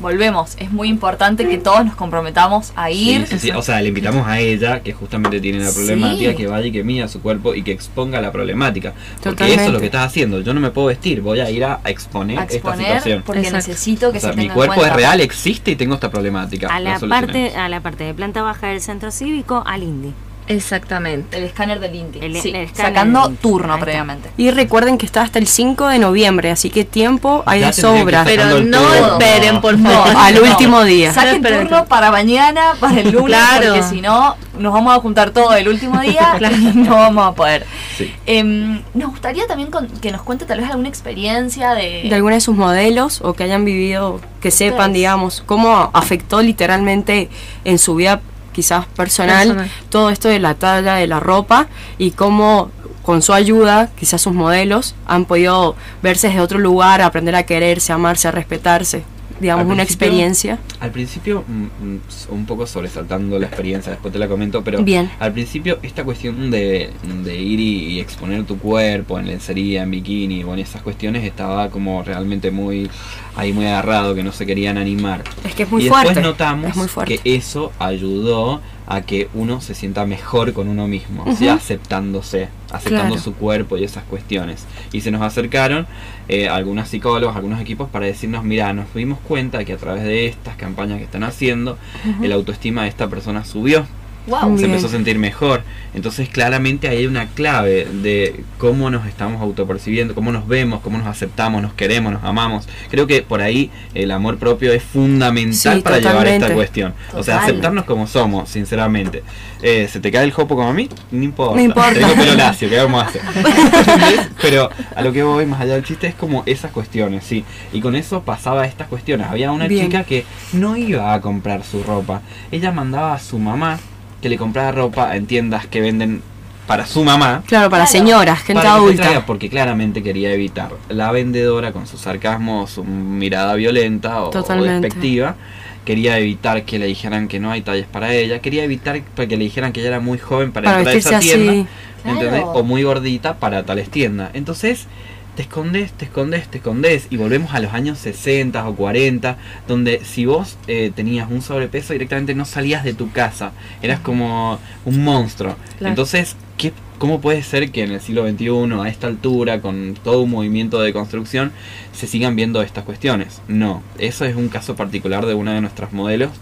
S6: volvemos. Es muy importante que todos nos comprometamos a ir.
S5: sí, sí. O sea, le invitamos a ella, que justamente tiene la
S6: Sí.
S5: problemática, que vaya y que mida su cuerpo y que exponga la problemática. Porque
S3: Totalmente.
S5: eso es lo que estás haciendo. Yo no me puedo vestir, voy a ir a, a exponer, esta situación.
S6: porque
S4: Exacto.
S6: necesito que
S5: O sea,
S6: se
S5: mi
S6: en
S5: cuerpo es real, existe y tengo esta problemática.
S2: A la, parte, a la parte de planta baja del centro cívico, al INDI.
S4: Exactamente.
S6: El escáner del Inti.
S2: El-
S6: Sí,
S2: el escáner
S6: sacando
S2: del Inti.
S6: turno
S2: Ahí está.
S6: previamente.
S3: Y recuerden que está hasta el 5 de noviembre, así que tiempo hay
S5: Ya
S3: de sobra.
S4: Pero no
S5: turno.
S4: esperen, por
S6: No,
S4: favor.
S3: al
S6: no.
S3: último día.
S6: Saquen
S4: No,
S6: turno para mañana, para el lunes,
S4: Claro.
S6: porque si no, nos vamos a juntar todo el último día
S4: Claro.
S6: y no vamos a poder.
S5: Sí.
S6: Em, nos gustaría también con- que nos cuente tal vez alguna experiencia de...
S3: de alguna de sus modelos o que hayan vivido, que sepan, digamos, cómo afectó literalmente en su vida quizás personal,
S4: Personal.
S3: todo esto de la talla de la ropa y cómo con su ayuda, quizás sus modelos han podido verse desde otro lugar, aprender a quererse, amarse, a respetarse, digamos,
S5: Al
S3: una
S5: principio-
S3: experiencia.
S5: Al principio, mm, mm, un poco sobresaltando la experiencia, después te la comento, pero
S3: Bien.
S5: al principio esta cuestión de, de ir y, y exponer tu cuerpo en lencería, en bikini, bueno, esas cuestiones estaba como realmente muy ahí muy agarrado, que no se querían animar.
S3: Es que es muy
S5: y
S3: fuerte.
S5: después notamos
S3: es muy fuerte.
S5: que eso ayudó a que uno se sienta mejor con uno mismo, o sea, aceptándose, aceptando
S3: Claro.
S5: su cuerpo y esas cuestiones. Y se nos acercaron eh, algunos psicólogos, algunos equipos para decirnos, mira, nos dimos cuenta que a través de estas campañas que están haciendo, el autoestima de esta persona subió
S6: Wow.
S5: Se
S3: bien.
S5: empezó a sentir mejor. Entonces claramente ahí hay una clave de cómo nos estamos autopercibiendo, cómo nos vemos, cómo nos aceptamos, nos queremos, nos amamos. Creo que por ahí el amor propio es fundamental
S3: Sí,
S5: para llevar esta cuestión. O sea, aceptarnos como somos, sinceramente. Eh, ¿Se te cae el jopo como a mí? No importa.
S3: No importa.
S5: Tengo pelo lacio, ¿qué vamos a hacer? Pero a lo que voy más allá del chiste es como esas cuestiones, sí. Y con eso pasaba estas cuestiones. Había una
S3: Bien.
S5: chica que no iba a comprar su ropa. Ella mandaba a su mamá que le comprara ropa en tiendas que venden para su mamá.
S3: Claro, para
S6: Claro.
S3: señoras, gente
S5: para
S3: adulta.
S5: traiga, porque claramente quería evitar la vendedora con su sarcasmo, su mirada violenta o, o despectiva. Quería evitar que le dijeran que no hay talles para ella. Quería evitar que le dijeran que ella era muy joven para,
S3: para
S5: entrar a esa tienda.
S3: así.
S5: ¿entendés?
S6: Claro.
S5: O muy gordita para tales tiendas. Entonces, te escondes, te escondes, te escondes. Y volvemos a los años 60 o 40, donde si vos eh, tenías un sobrepeso, directamente no salías de tu casa. Eras como un monstruo.
S4: Claro.
S5: Entonces, ¿qué, ¿cómo puede ser que en el siglo XXI, a esta altura, con todo un movimiento de construcción, se sigan viendo estas cuestiones? No, eso es un caso particular de una de nuestras modelos,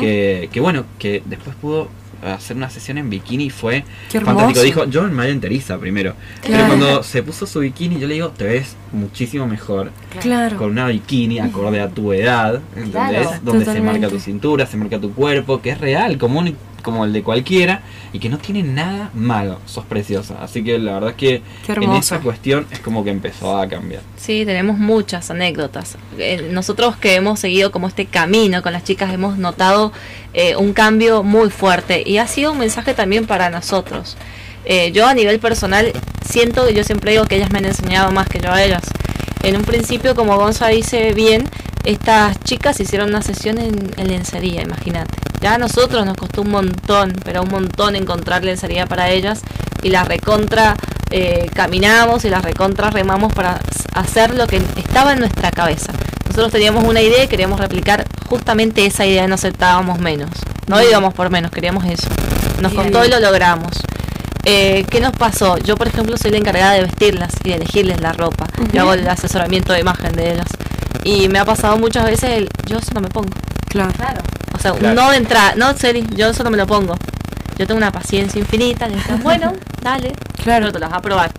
S5: que, que bueno, que después pudo hacer una sesión en bikini fue fantástico. Dijo, yo en mayo enteriza primero. Pero cuando se puso su bikini, yo le digo, te ves muchísimo mejor
S3: Claro.
S5: con una bikini acorde a tu edad, ¿entendés?
S6: Claro.
S5: Donde se marca tu cintura, se marca tu cuerpo, que es real, común como el de cualquiera, y que no tiene nada malo. Sos preciosa. Así que la verdad es que en esa cuestión es como que empezó a cambiar.
S4: Sí, tenemos muchas anécdotas. Eh, nosotros que hemos seguido como este camino con las chicas hemos notado eh, un cambio muy fuerte y ha sido un mensaje también para nosotros. Eh, yo a nivel personal siento que yo siempre digo que ellas me han enseñado más que yo a ellas. En un principio, como Gonza dice bien, estas chicas hicieron una sesión en, en lencería, imagínate. Ya a nosotros nos costó un montón, pero un montón encontrar lencería para ellas y la recontra eh, caminamos y la recontra remamos para hacer lo que estaba en nuestra cabeza. Nosotros teníamos una idea y queríamos replicar justamente esa idea, no aceptábamos menos. No íbamos por menos, queríamos eso. Nos costó y lo logramos. Eh, ¿Qué nos pasó? Yo, por ejemplo, soy la encargada de vestirlas y de elegirles la ropa. Yo hago el asesoramiento de imagen de ellas. Y me ha pasado muchas veces el, yo eso no me pongo.
S3: Claro.
S6: Claro.
S4: O sea,
S5: Claro.
S4: no de entrada, no, Seri, yo eso no me lo pongo. Yo tengo una paciencia infinita, bueno, dale,
S3: Claro.
S4: pero te las vas a probar.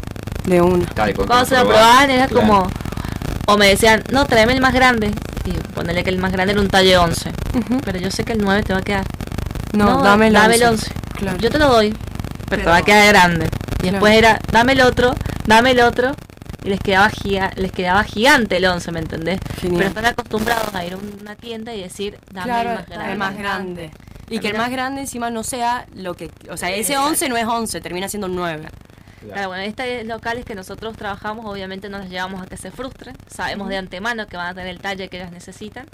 S3: De una.
S5: Y cuando
S4: Cuando se lo probaban era
S5: claro.
S4: como, o me decían, no, tráeme el más grande. y ponerle que el más grande era un talle 11.
S3: Ujú.
S4: Pero yo sé que el 9 te va a quedar.
S3: No, dame el
S4: dame el
S3: 11.
S4: 11.
S3: Claro.
S4: Yo te lo doy, pero, te va a quedar grande. Y
S3: Claro.
S4: después era, dame el otro, dame el otro. Y les quedaba, giga- les quedaba gigante el 11, ¿me entendés?
S3: Genial.
S4: Pero están acostumbrados a ir a una tienda y decir, dame
S3: Claro,
S4: el más grande.
S3: el más grande. Y que el más grande encima no sea lo que... O sea, ese 11 no es 11, termina siendo 9.
S4: Claro, bueno, estos locales que nosotros trabajamos, obviamente no los llevamos a que se frustren. Sabemos de antemano que van a tener el talle que ellas necesitan.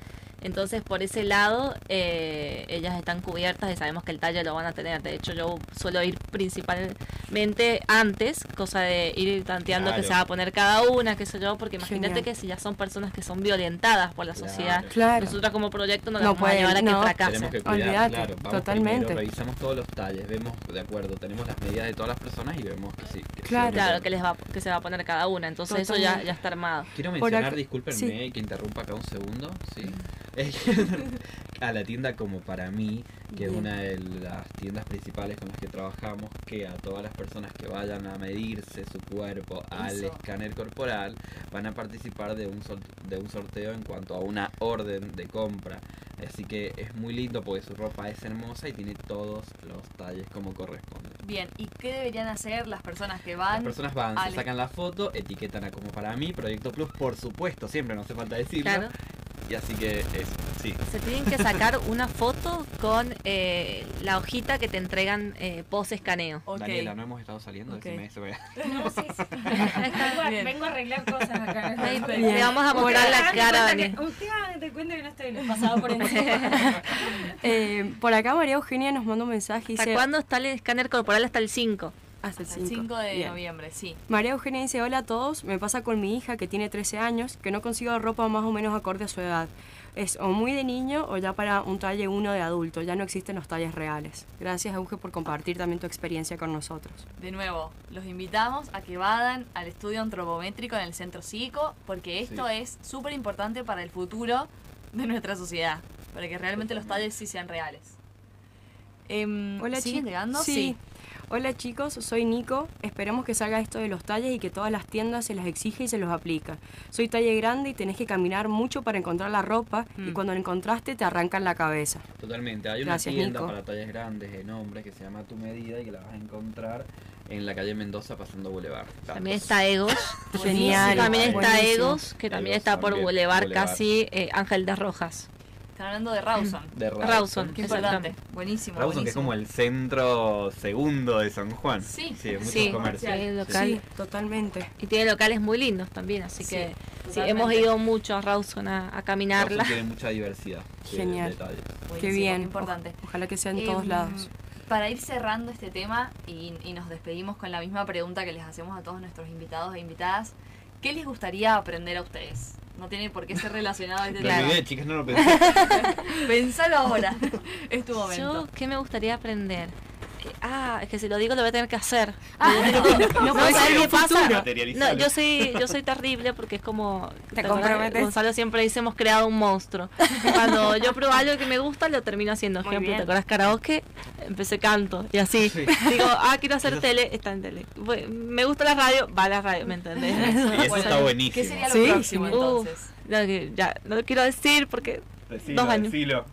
S4: Entonces, por ese lado, eh, ellas están cubiertas y sabemos que el talle lo van a tener. De hecho, yo suelo ir principalmente antes, cosa de ir tanteando
S5: Claro.
S4: que se va a poner cada una, qué sé yo, porque imagínate
S3: Genial.
S4: que si ya son personas que son violentadas por la
S5: Claro.
S4: sociedad,
S3: Claro.
S4: nosotros como proyecto no,
S3: No
S4: las vamos a
S3: pueden,
S4: llevar a que
S3: no.
S4: fracasen.
S5: Tenemos que cuidar,
S3: Olvídate,
S5: claro. Vamos
S3: totalmente.
S5: primero, revisamos todos los talles, vemos, de acuerdo, tenemos las medidas de todas las personas y vemos que sí. que
S3: Claro.
S4: Claro, que les va, que se va a poner cada una. Entonces eso ya,
S3: Totalmente.
S4: ya está armado.
S5: Quiero mencionar,
S3: acá-
S5: discúlpenme
S3: sí.
S5: que interrumpa acá un segundo, ¿sí? a la tienda como para mí, que es una de las tiendas principales con las que trabajamos, que a todas las personas que vayan a medirse su cuerpo al
S6: Eso.
S5: escáner corporal van a participar de un, de un sorteo en cuanto a una orden de compra. Así que es muy lindo porque su ropa es hermosa y tiene todos los talles como corresponde.
S6: Bien, ¿y qué deberían hacer las personas que
S5: Las
S6: van?
S5: personas van,
S6: al-
S5: se sacan la foto, etiquetan a como para mí, Proyecto Plus, por supuesto, siempre no hace falta decirlo.
S4: Claro.
S5: Y así que eso, sí.
S4: Se tienen que sacar una foto con eh, la hojita que te entregan eh, post escaneo.
S6: Ok.
S5: Daniela, no hemos estado saliendo,
S6: Ok.
S5: decime eso. vea.
S2: No, sí, sí. vengo, vengo a arreglar cosas acá. Ustedes
S4: le vamos a mostrar la
S2: de
S4: cara,
S2: cuenta
S4: Dani.
S2: que- Usted de cuenta que no estoy pasaba por encima.
S3: Eh, por acá María Eugenia nos mandó un mensaje y
S4: ¿Hasta
S3: dice...
S4: cuándo está el escáner corporal? Hasta el 5.
S3: Hasta el
S6: El
S3: 5.
S6: 5 de
S3: Bien.
S6: noviembre, sí.
S3: María Eugenia dice, hola a todos, me pasa con mi hija que tiene 13 años, que no consigo ropa más o menos acorde a su edad. Es o muy de niño o ya para un talle 1 de adulto, ya no existen los talles reales. Gracias Euge por compartir también tu experiencia con nosotros.
S6: De nuevo, los invitamos a que vayan al estudio antropométrico en el centro cívico, porque esto
S5: Sí.
S6: es súper importante para el futuro de nuestra sociedad, para que realmente los talles sí sean reales. Em,
S3: Hola
S6: ¿Siguen
S3: chi-
S6: llegando?
S3: Sí. Hola chicos, soy Nico. Esperemos que salga esto de los talles y que todas las tiendas se las exige y se los aplica. Soy talle grande y tenés que caminar mucho para encontrar la ropa y
S4: Mm.
S3: cuando la encontraste te arrancan la cabeza.
S5: Totalmente. Hay una
S3: Gracias,
S5: tienda
S3: Nico.
S5: para tallas grandes en hombres que se llama Tu Medida y que la vas a encontrar en la calle Mendoza pasando Boulevard.
S4: También está Egos.
S3: Genial.
S4: También está. Egos, que también
S5: Egos
S4: está por Boulevard. casi eh, Ángel de Rojas.
S6: Están hablando de Rawson.
S5: De
S4: Rawson.
S5: Rawson.
S6: Qué importante. Buenísimo.
S5: Rawson, que es como el centro segundo de San Juan.
S6: Sí.
S5: sí, muchos
S4: Sí,
S5: comercios.
S4: sí, local.
S3: Sí, totalmente.
S4: Y tiene locales muy lindos también, así
S6: Sí,
S4: que sí, hemos ido mucho a Rawson a, a
S5: Rawson
S4: caminarla.
S5: tiene mucha diversidad.
S3: Genial. Qué bien.
S6: importante.
S3: O- ojalá que sea en
S6: Em,
S3: todos lados.
S6: Para ir cerrando este tema y, y nos despedimos con la misma pregunta que les hacemos a todos nuestros invitados e invitadas, ¿qué les gustaría aprender a ustedes? No tiene por qué ser relacionado a este tema.
S5: olvidé, chicas, no lo pensé.
S6: Pensalo ahora. es tu momento.
S4: Yo, ¿qué me gustaría aprender? Ah, es que si lo digo lo voy a tener que hacer.
S6: Ah,
S3: no
S4: puede
S3: ¿sabes
S4: ser
S3: qué
S4: que
S3: pasa?
S4: No, yo soy, yo soy terrible porque es como...
S2: Te comprometes.
S4: Gonzalo siempre dice, hemos creado un monstruo. Cuando yo pruebo algo que me gusta, lo termino haciendo.
S2: Muy
S4: Ejemplo,
S2: bien.
S4: ¿te acuerdas karaoke? Empecé canto y así.
S5: Sí.
S4: Digo, ah, quiero hacer tele, está en tele. Me gusta la radio, va a la radio, ¿me entendés?
S5: Y eso está buenísimo.
S6: ¿Qué sería lo
S3: Sí,
S6: próximo entonces?
S4: Uh, no, ya, no lo quiero decir porque
S5: Decilo,
S4: dos años.
S5: decilo.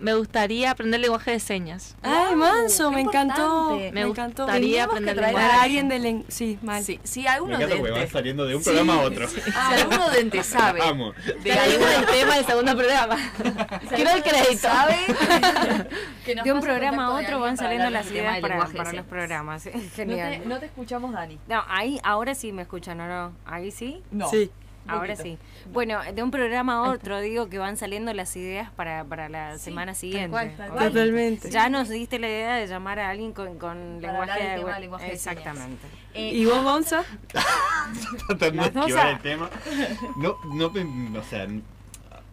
S4: Me gustaría aprender lenguaje de señas.
S3: Ay, manso, me encantó. Me,
S4: Me
S3: encantó.
S4: gustaría aprender
S3: que traer
S6: lenguaje.
S3: a alguien del len- Sí, mal.
S6: Sí, si
S5: Me
S6: alguno
S5: encanta porque van
S6: de
S5: saliendo de un programa a otro.
S6: si alguno de ente sabe
S5: Amo.
S6: de algo
S4: del tema del segundo programa. Quiero el crédito.
S6: sabe que
S2: De un programa a
S6: de
S2: otro van saliendo las ideas para,
S6: lenguaje de
S2: para los programas.
S6: No te,
S2: Genial.
S6: no te escuchamos, Dani.
S2: No, ahí, ahora sí me escuchan, ¿o no? Ahí sí.
S6: No.
S3: Sí.
S2: Ahora sí. Bueno, de un programa a otro digo que van saliendo las ideas para, para la
S6: Sí,
S2: semana
S6: tal
S2: siguiente.
S6: cual, tal.
S3: Totalmente.
S2: Ya nos diste la idea de llamar a alguien con, con
S6: Para
S2: lenguaje
S6: del
S2: de
S6: tema de.
S2: Exactamente.
S6: Eh,
S3: ¿Y vos, Gonza?
S5: tratando de
S2: Las dos
S5: esquivar
S2: a-
S5: el tema. No, no, o sea,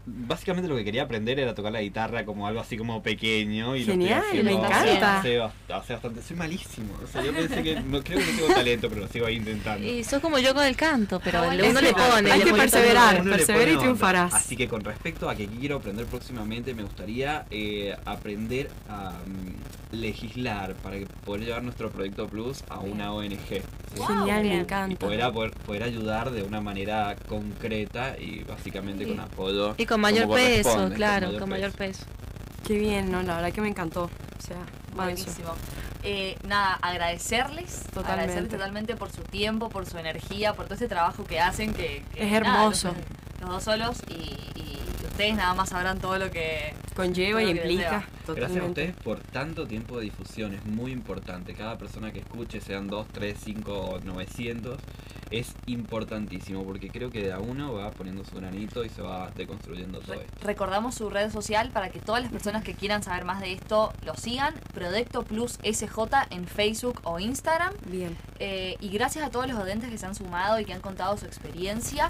S5: básicamente lo que quería aprender era tocar la guitarra como algo así como pequeño y
S3: Genial,
S5: lo estoy
S3: me
S5: haciendo
S3: encanta.
S5: Hace, bast- hace bastante, soy malísimo. O sea, yo pensé que no creo que no tengo talento, pero lo sigo ahí intentando.
S4: Y sos como yo con el canto, pero
S6: Ah,
S4: uno le pone.
S3: Hay que perseverar. Persevera y
S5: onda.
S3: triunfarás.
S5: Así que con respecto a que quiero aprender próximamente, me gustaría eh, aprender a mm, legislar para que poder llevar nuestro proyecto Plus a una ONG.
S3: Genial, me
S2: bien.
S5: y
S3: encanta.
S5: poder, poder, poder ayudar de una manera concreta y básicamente con apoyo.
S4: Y con mayor peso, claro, con mayor peso.
S3: Qué bien, no, la verdad que me encantó. O sea.
S6: Buenísimo. Eh, nada, agradecerles,
S3: Totalmente.
S6: agradecerles totalmente por su tiempo, por su energía, por todo este trabajo que hacen, que, que
S3: Es
S6: nada,
S3: hermoso.
S6: los, los dos solos y, y ustedes nada más sabrán todo lo que...
S3: Conlleva y implica.
S5: Gracias a ustedes por tanto tiempo de difusión, es muy importante. Cada persona que escuche, sean 2, 3, 5 o 900, es importantísimo porque creo que de a uno va poniendo su granito y se va deconstruyendo todo
S6: Re-
S5: esto.
S6: recordamos su red social para que todas las personas que quieran saber más de esto lo sigan. Proyecto Plus SJ en Facebook o Instagram.
S3: Bien.
S6: Eh, y gracias a todos los oyentes que se han sumado y que han contado su experiencia.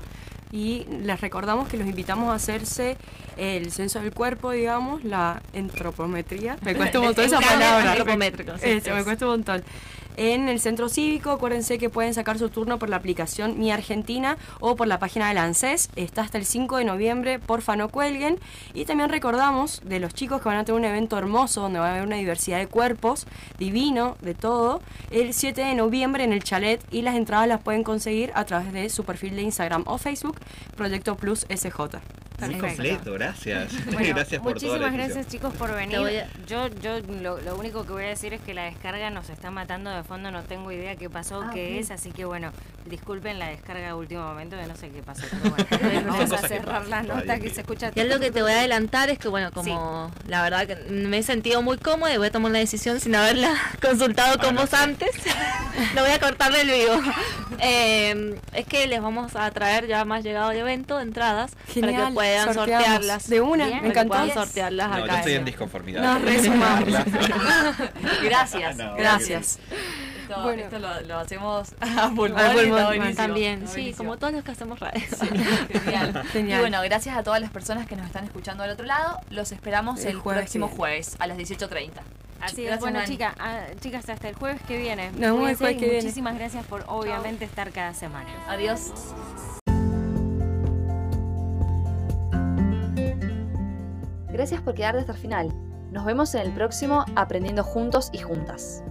S3: Y les recordamos que los invitamos a hacerse el censo del cuerpo, digamos, la antropometría. Me cuesta un montón esa palabra.
S4: antropométrico, sí.
S3: Eso, me cuesta un montón. En el centro cívico, acuérdense que pueden sacar su turno por la aplicación Mi Argentina o por la página del ANSES. Está hasta el 5 de noviembre, porfa no cuelguen. Y también recordamos de los chicos que van a tener un evento hermoso donde va a haber una diversidad de cuerpos, divino, de todo, el 7 de noviembre en el chalet y las entradas las pueden conseguir a través de su perfil de Instagram o Facebook, Proyecto Plus SJ.
S5: Muy completo, gracias.
S2: Bueno,
S5: gracias por toda la
S2: muchísimas gracias chicos por venir.
S4: A-
S2: Yo, yo lo, lo único que voy a decir es que la descarga nos está matando de fondo, no tengo idea qué pasó,
S6: Ah,
S2: qué es, así que bueno, disculpen la descarga de último momento, que no sé qué pasó, pero bueno, vamos a cerrar la nota que se escucha.
S4: Y algo que te voy a adelantar es que, bueno, como la verdad que me he sentido muy cómoda y voy a tomar una decisión sin haberla consultado con vos
S5: sí.
S4: antes, lo voy a cortar del vivo. Eh, es que les vamos a traer ya más llegado el evento entradas para
S3: Genial,
S4: que puedan
S3: sorteamos.
S4: sortearlas.
S3: De una,
S2: Bien.
S3: me
S4: que
S3: encantó.
S4: puedan sortearlas
S5: No, yo
S4: acá.
S5: estoy en disconformidad.
S3: Nos resumamos.
S6: Gracias.
S5: No,
S3: Gracias.
S6: Esto,
S3: Bueno.
S6: esto lo, lo hacemos a pulmón.
S3: A pulmón,
S6: está buenísimo,
S4: También,
S6: está
S4: sí,
S6: buenísimo.
S4: como todos los que hacemos radio.
S6: Genial.
S3: Genial.
S6: Y bueno, gracias a todas las personas que nos están escuchando al otro lado. Los esperamos
S3: El
S6: el,
S3: jueves
S6: próximo jueves a las 18.30.
S2: Así es, bueno chicas, ah, chicas, hasta el jueves que viene.
S3: Nos vemos el jueves que viene.
S2: Muchísimas gracias por obviamente estar cada semana.
S6: Adiós. Gracias por quedarte hasta el final. Nos vemos en el próximo Aprendiendo Juntos y Juntas.